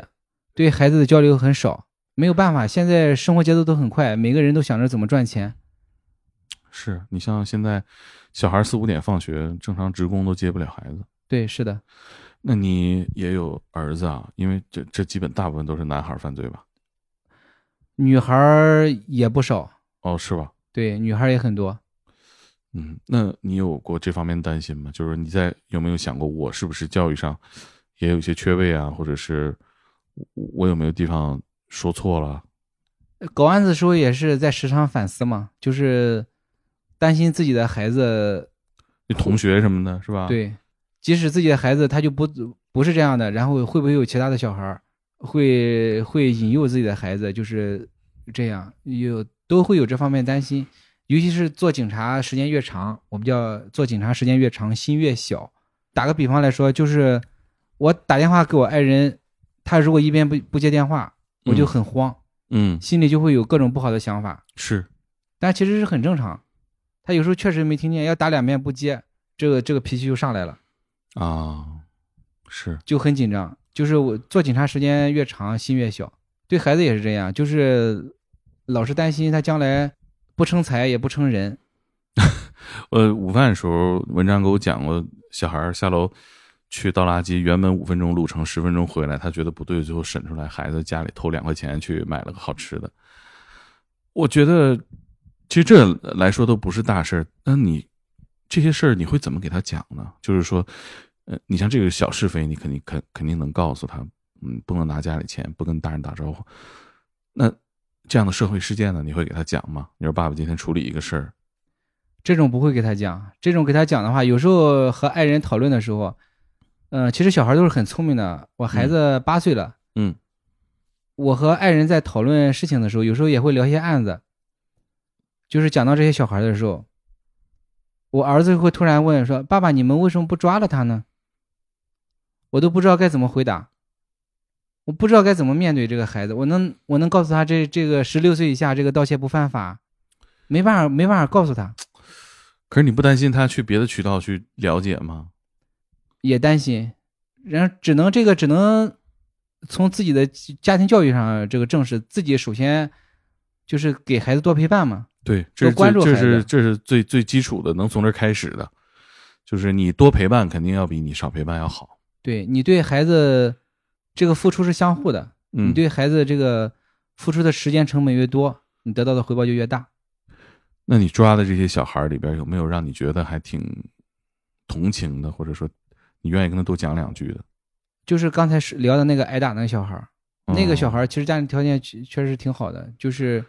[SPEAKER 2] 对孩子的交流很少，没有办法，现在生活节奏都很快，每个人都想着怎么赚钱，
[SPEAKER 1] 是你像现在小孩四五点放学，正常职工都接不了孩子。
[SPEAKER 2] 对，是的，
[SPEAKER 1] 那你也有儿子啊？因为这这基本大部分都是男孩犯罪吧？
[SPEAKER 2] 女孩也不少，
[SPEAKER 1] 哦，是吧？
[SPEAKER 2] 对，女孩也很多，
[SPEAKER 1] 嗯，那你有过这方面担心吗？就是你在有没有想过，我是不是教育上也有一些缺位啊，或者是我我有没有地方说错了？
[SPEAKER 2] 搞案子的时候也是在时常反思嘛，就是担心自己的孩子
[SPEAKER 1] 你同学什么的，是吧？，
[SPEAKER 2] 对，即使自己的孩子他就不不是这样的，然后会不会有其他的小孩儿会会引诱自己的孩子，就是这样，有都会有这方面担心。尤其是做警察时间越长，我们叫做警察时间越长，心越小。打个比方来说，就是我打电话给我爱人，他如果一边不不接电话，我就很慌，
[SPEAKER 1] 嗯，
[SPEAKER 2] 心里就会有各种不好的想法。
[SPEAKER 1] 是，
[SPEAKER 2] 但其实是很正常，他有时候确实没听见，要打两遍不接，这个这个脾气就上来了。
[SPEAKER 1] 啊，是，
[SPEAKER 2] 就很紧张。就是我做警察时间越长，心越小。对孩子也是这样，就是老是担心他将来不成才也不成人。
[SPEAKER 1] 呃，午饭的时候，文章给我讲过，小孩下楼去倒垃圾，原本五分钟路程，十分钟回来，他觉得不对，最后审出来孩子家里偷两块钱去买了个好吃的。我觉得，其实这来说都不是大事儿。那你这些事儿你会怎么给他讲呢？就是说，呃，你像这个小是非，你肯定肯肯定能告诉他，嗯，不能拿家里钱，不跟大人打招呼。那这样的社会事件呢，你会给他讲吗？你说爸爸今天处理一个事儿，
[SPEAKER 2] 这种不会给他讲，这种给他讲的话，有时候和爱人讨论的时候，嗯、其实小孩都是很聪明的。我孩子八岁了，
[SPEAKER 1] 嗯
[SPEAKER 2] 我和爱人在讨论事情的时候，有时候也会聊一些案子，就是讲到这些小孩的时候，我儿子会突然问说：“爸爸，你们为什么不抓了他呢？”我都不知道该怎么回答，我不知道该怎么面对这个孩子。我能我能告诉他这这个十六岁以下这个盗窃不犯法，没办法没办法告诉他，
[SPEAKER 1] 可是你不担心他去别的渠道去了解吗？
[SPEAKER 2] 也担心，然后只能这个只能从自己的家庭教育上这个正视，自己首先就是给孩子多陪伴嘛。
[SPEAKER 1] 对，这是
[SPEAKER 2] 多关注
[SPEAKER 1] 这是这是最最基础的，能从这儿开始的，就是你多陪伴肯定要比你少陪伴要好。
[SPEAKER 2] 对你对孩子这个付出是相互的，
[SPEAKER 1] 嗯，
[SPEAKER 2] 你对孩子这个付出的时间成本越多，你得到的回报就越大。
[SPEAKER 1] 那你抓的这些小孩里边有没有让你觉得还挺同情的，或者说你愿意跟他多讲两句的？
[SPEAKER 2] 就是刚才是聊的那个挨打那个小孩，那个小孩其实家庭条件确确实挺好的，就是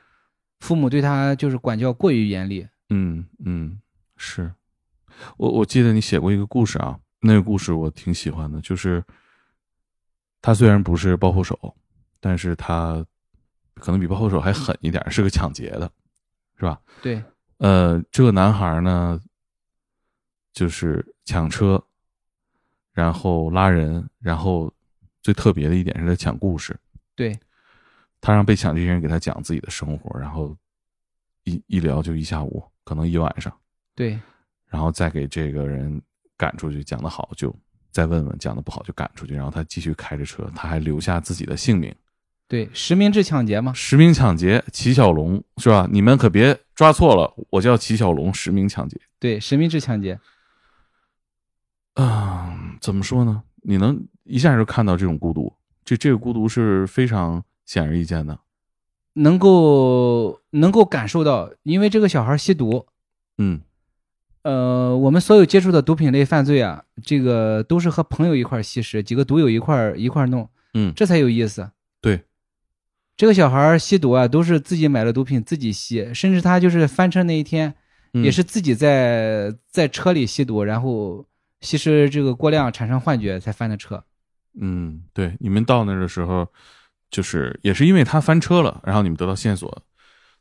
[SPEAKER 2] 父母对他就是管教过于严厉。
[SPEAKER 1] 嗯嗯，是我我记得你写过一个故事啊，那个故事我挺喜欢的，就是他虽然不是爆破手，但是他可能比爆破手还狠一点，是个抢劫的，是吧？
[SPEAKER 2] 对，
[SPEAKER 1] 呃，这个男孩呢，就是抢车，然后拉人，然后最特别的一点是他抢故事，
[SPEAKER 2] 对，
[SPEAKER 1] 他让被抢这些人给他讲自己的生活，然后一一聊就一下午，可能一晚上，
[SPEAKER 2] 对，
[SPEAKER 1] 然后再给这个人赶出去，讲的好就再问问，讲的不好就赶出去，然后他继续开着车，他还留下自己的姓名。
[SPEAKER 2] 对，实名制抢劫吗。
[SPEAKER 1] 实名抢劫，齐小龙是吧？你们可别抓错了，我叫齐小龙，实名抢劫。
[SPEAKER 2] 对，实名制抢劫。
[SPEAKER 1] 啊、怎么说呢？你能一下就看到这种孤独，这这个孤独是非常显而易见的。
[SPEAKER 2] 能够能够感受到，因为这个小孩吸毒，
[SPEAKER 1] 嗯
[SPEAKER 2] 呃，我们所有接触的毒品类犯罪啊，这个都是和朋友一块儿吸食，几个毒友一块儿一块儿弄，
[SPEAKER 1] 嗯，
[SPEAKER 2] 这才有意思。
[SPEAKER 1] 对，
[SPEAKER 2] 这个小孩儿吸毒啊，都是自己买了毒品自己吸，甚至他就是翻车那一天，
[SPEAKER 1] 嗯
[SPEAKER 2] 也是自己在在车里吸毒，然后吸食这个过量产生幻觉才翻的车。
[SPEAKER 1] 嗯，对，你们到那儿的时候，就是也是因为他翻车了，然后你们得到线索，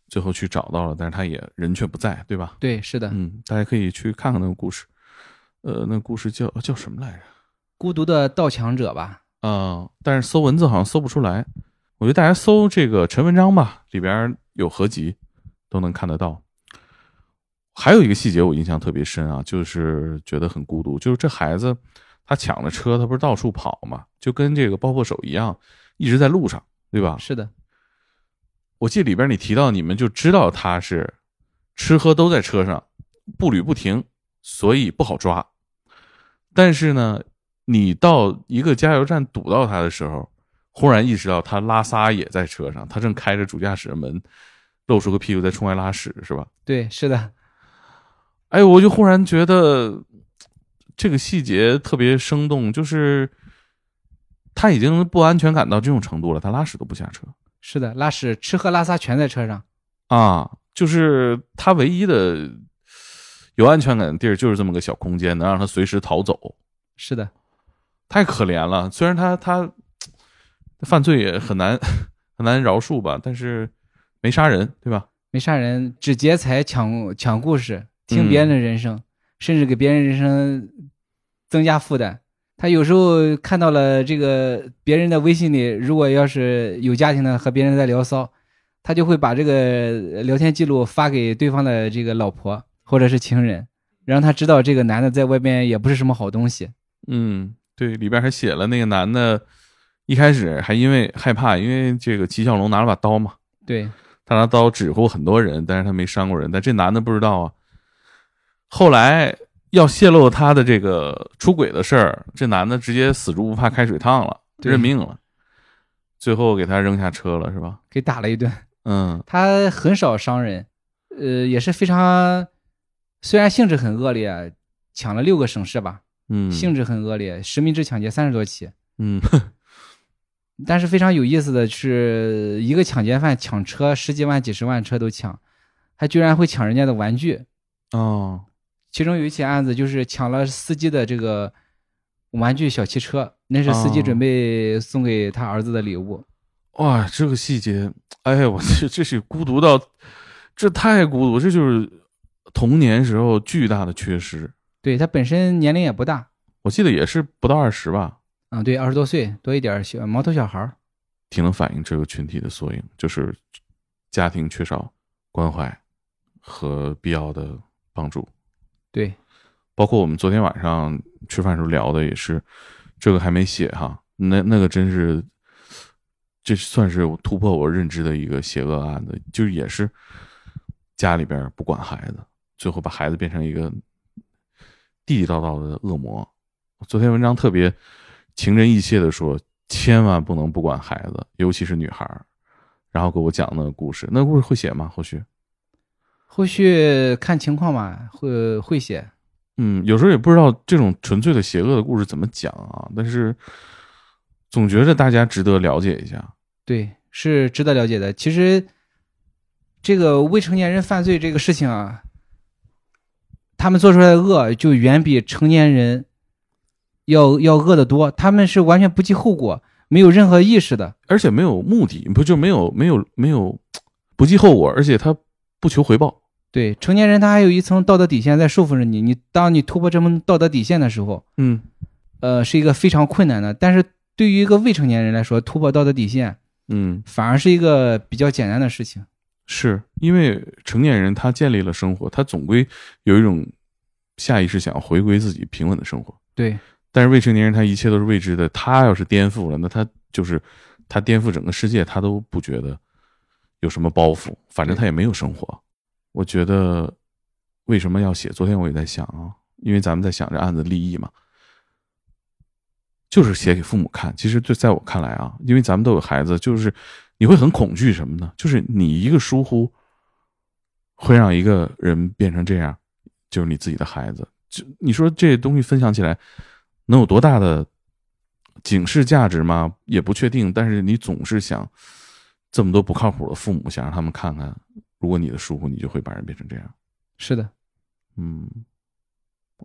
[SPEAKER 1] 最后去找到了，但是他也人却不在，对吧？
[SPEAKER 2] 对，是的，
[SPEAKER 1] 嗯，大家可以去看看那个故事，呃，那个故事叫叫什么来着？
[SPEAKER 2] 孤独的盗抢者吧。
[SPEAKER 1] 啊、但是搜文字好像搜不出来。我觉得大家搜这个陈文章吧，里边有合集，都能看得到。还有一个细节我印象特别深啊，就是觉得很孤独，就是这孩子他抢了车，他不是到处跑嘛，就跟这个爆破手一样，一直在路上，对吧？
[SPEAKER 2] 是的，
[SPEAKER 1] 我记得里边你提到，你们就知道他是吃喝都在车上，步履不停，所以不好抓。但是呢，你到一个加油站堵到他的时候，忽然意识到他拉撒也在车上，他正开着主驾驶的门，露出个屁股在窗外拉屎，是吧？
[SPEAKER 2] 对，是的，
[SPEAKER 1] 哎，我就忽然觉得这个细节特别生动，就是他已经不安全感到这种程度了，他拉屎都不下车。
[SPEAKER 2] 是的，拉屎、吃喝拉撒全在车上。
[SPEAKER 1] 啊，就是他唯一的有安全感的地儿，就是这么个小空间，能让他随时逃走。
[SPEAKER 2] 是的，
[SPEAKER 1] 太可怜了，虽然他他犯罪也很难 很难饶恕吧，但是没杀人，对吧？
[SPEAKER 2] 没杀人，只劫财抢抢故事，听别人的人生，甚至给别人人生增加负担。他有时候看到了这个别人的微信里，如果要是有家庭的和别人在聊骚，他就会把这个聊天记录发给对方的这个老婆或者是情人，让他知道这个男的在外边也不是什么好东西。
[SPEAKER 1] 嗯，对，里边还写了那个男的，一开始还因为害怕，因为这个齐小龙拿了把刀嘛，
[SPEAKER 2] 对，
[SPEAKER 1] 他拿刀指挥很多人，但是他没伤过人。但这男的不知道啊。后来要泄露他的这个出轨的事儿，这男的直接死猪不怕开水烫了，
[SPEAKER 2] 对
[SPEAKER 1] 认命了。最后给他扔下车了，是吧？
[SPEAKER 2] 给打了一顿。
[SPEAKER 1] 嗯
[SPEAKER 2] 他很少伤人，呃，也是非常，虽然性质很恶劣，抢了六个省市吧，
[SPEAKER 1] 嗯，
[SPEAKER 2] 性质很恶劣，实名制抢劫三十多起。
[SPEAKER 1] 嗯
[SPEAKER 2] 但是非常有意思的是，一个抢劫犯抢车十几万、几十万车都抢，还居然会抢人家的玩具。
[SPEAKER 1] 哦
[SPEAKER 2] 其中有一起案子就是抢了司机的这个玩具小汽车，那是司机
[SPEAKER 1] 哦
[SPEAKER 2] 准备送给他儿子的礼物。
[SPEAKER 1] 哇，这个细节，哎呀，我 这这是孤独到，这太孤独，这就是童年时候巨大的缺失。
[SPEAKER 2] 对他本身年龄也不大，
[SPEAKER 1] 我记得也是不到二十吧，
[SPEAKER 2] 嗯、对，二十多岁多一点儿小毛头小孩儿。
[SPEAKER 1] 挺能反映这个群体的缩影，就是家庭缺少关怀和必要的帮助。
[SPEAKER 2] 对，
[SPEAKER 1] 包括我们昨天晚上吃饭时候聊的也是，这个还没写哈，那那个真是，这算是突破我认知的一个邪恶案子，就是也是家里边不管孩子，最后把孩子变成一个地地道道的恶魔。昨天文章特别情真意切的说，千万不能不管孩子，尤其是女孩。然后给我讲那个故事，那故事会写吗？后续？
[SPEAKER 2] 后续看情况吧，会会写。
[SPEAKER 1] 嗯，有时候也不知道这种纯粹的邪恶的故事怎么讲啊，但是总觉着大家值得了解一下。
[SPEAKER 2] 对，是值得了解的。其实，这个未成年人犯罪这个事情啊，他们做出来的恶就远比成年人要要恶得多。他们是完全不计后果，没有任何意识的。
[SPEAKER 1] 而且没有目的，不就没有没有没有不计后果，而且他不求回报。
[SPEAKER 2] 对，成年人他还有一层道德底线在束缚着你。你当你突破这门道德底线的时候，
[SPEAKER 1] 嗯，
[SPEAKER 2] 呃，是一个非常困难的。但是对于一个未成年人来说，突破道德底线
[SPEAKER 1] 嗯，
[SPEAKER 2] 反而是一个比较简单的事情。
[SPEAKER 1] 是因为成年人他建立了生活，他总归有一种下意识想要回归自己平稳的生活。
[SPEAKER 2] 对，
[SPEAKER 1] 但是未成年人他一切都是未知的，他要是颠覆了，那他就是他颠覆整个世界，他都不觉得有什么包袱，反正他也没有生活。我觉得为什么要写？昨天我也在想啊，因为咱们在想这案子立意嘛，就是写给父母看。其实就在我看来啊，因为咱们都有孩子，就是你会很恐惧什么呢？就是你一个疏忽，会让一个人变成这样，就是你自己的孩子。就你说这东西分享起来能有多大的警示价值吗？也不确定。但是你总是想这么多不靠谱的父母，想让他们看看，如果你的疏忽，你就会把人变成这样。
[SPEAKER 2] 是的，
[SPEAKER 1] 嗯，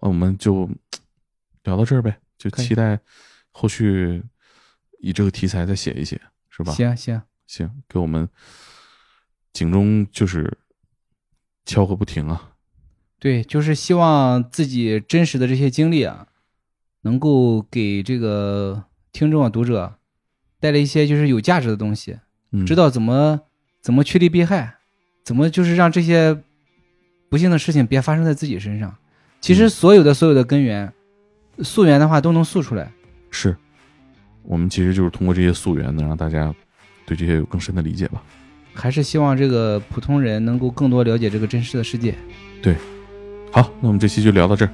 [SPEAKER 1] 那我们就 聊到这儿呗，就期待后续以这个题材再写一写，是吧？
[SPEAKER 2] 行行，
[SPEAKER 1] 行，给我们警钟就是敲个不停啊。
[SPEAKER 2] 对，就是希望自己真实的这些经历啊，能够给这个听众啊、读者带来一些就是有价值的东西，
[SPEAKER 1] 嗯，
[SPEAKER 2] 知道怎么怎么趋利避害，怎么就是让这些不幸的事情别发生在自己身上。其实
[SPEAKER 1] 嗯
[SPEAKER 2] 所有的所有的根源，溯源的话都能溯出来。
[SPEAKER 1] 是，我们其实就是通过这些溯源，能让大家对这些有更深的理解吧。
[SPEAKER 2] 还是希望这个普通人能够更多了解这个真实的世界。
[SPEAKER 1] 对好，那我们这期就聊到这儿，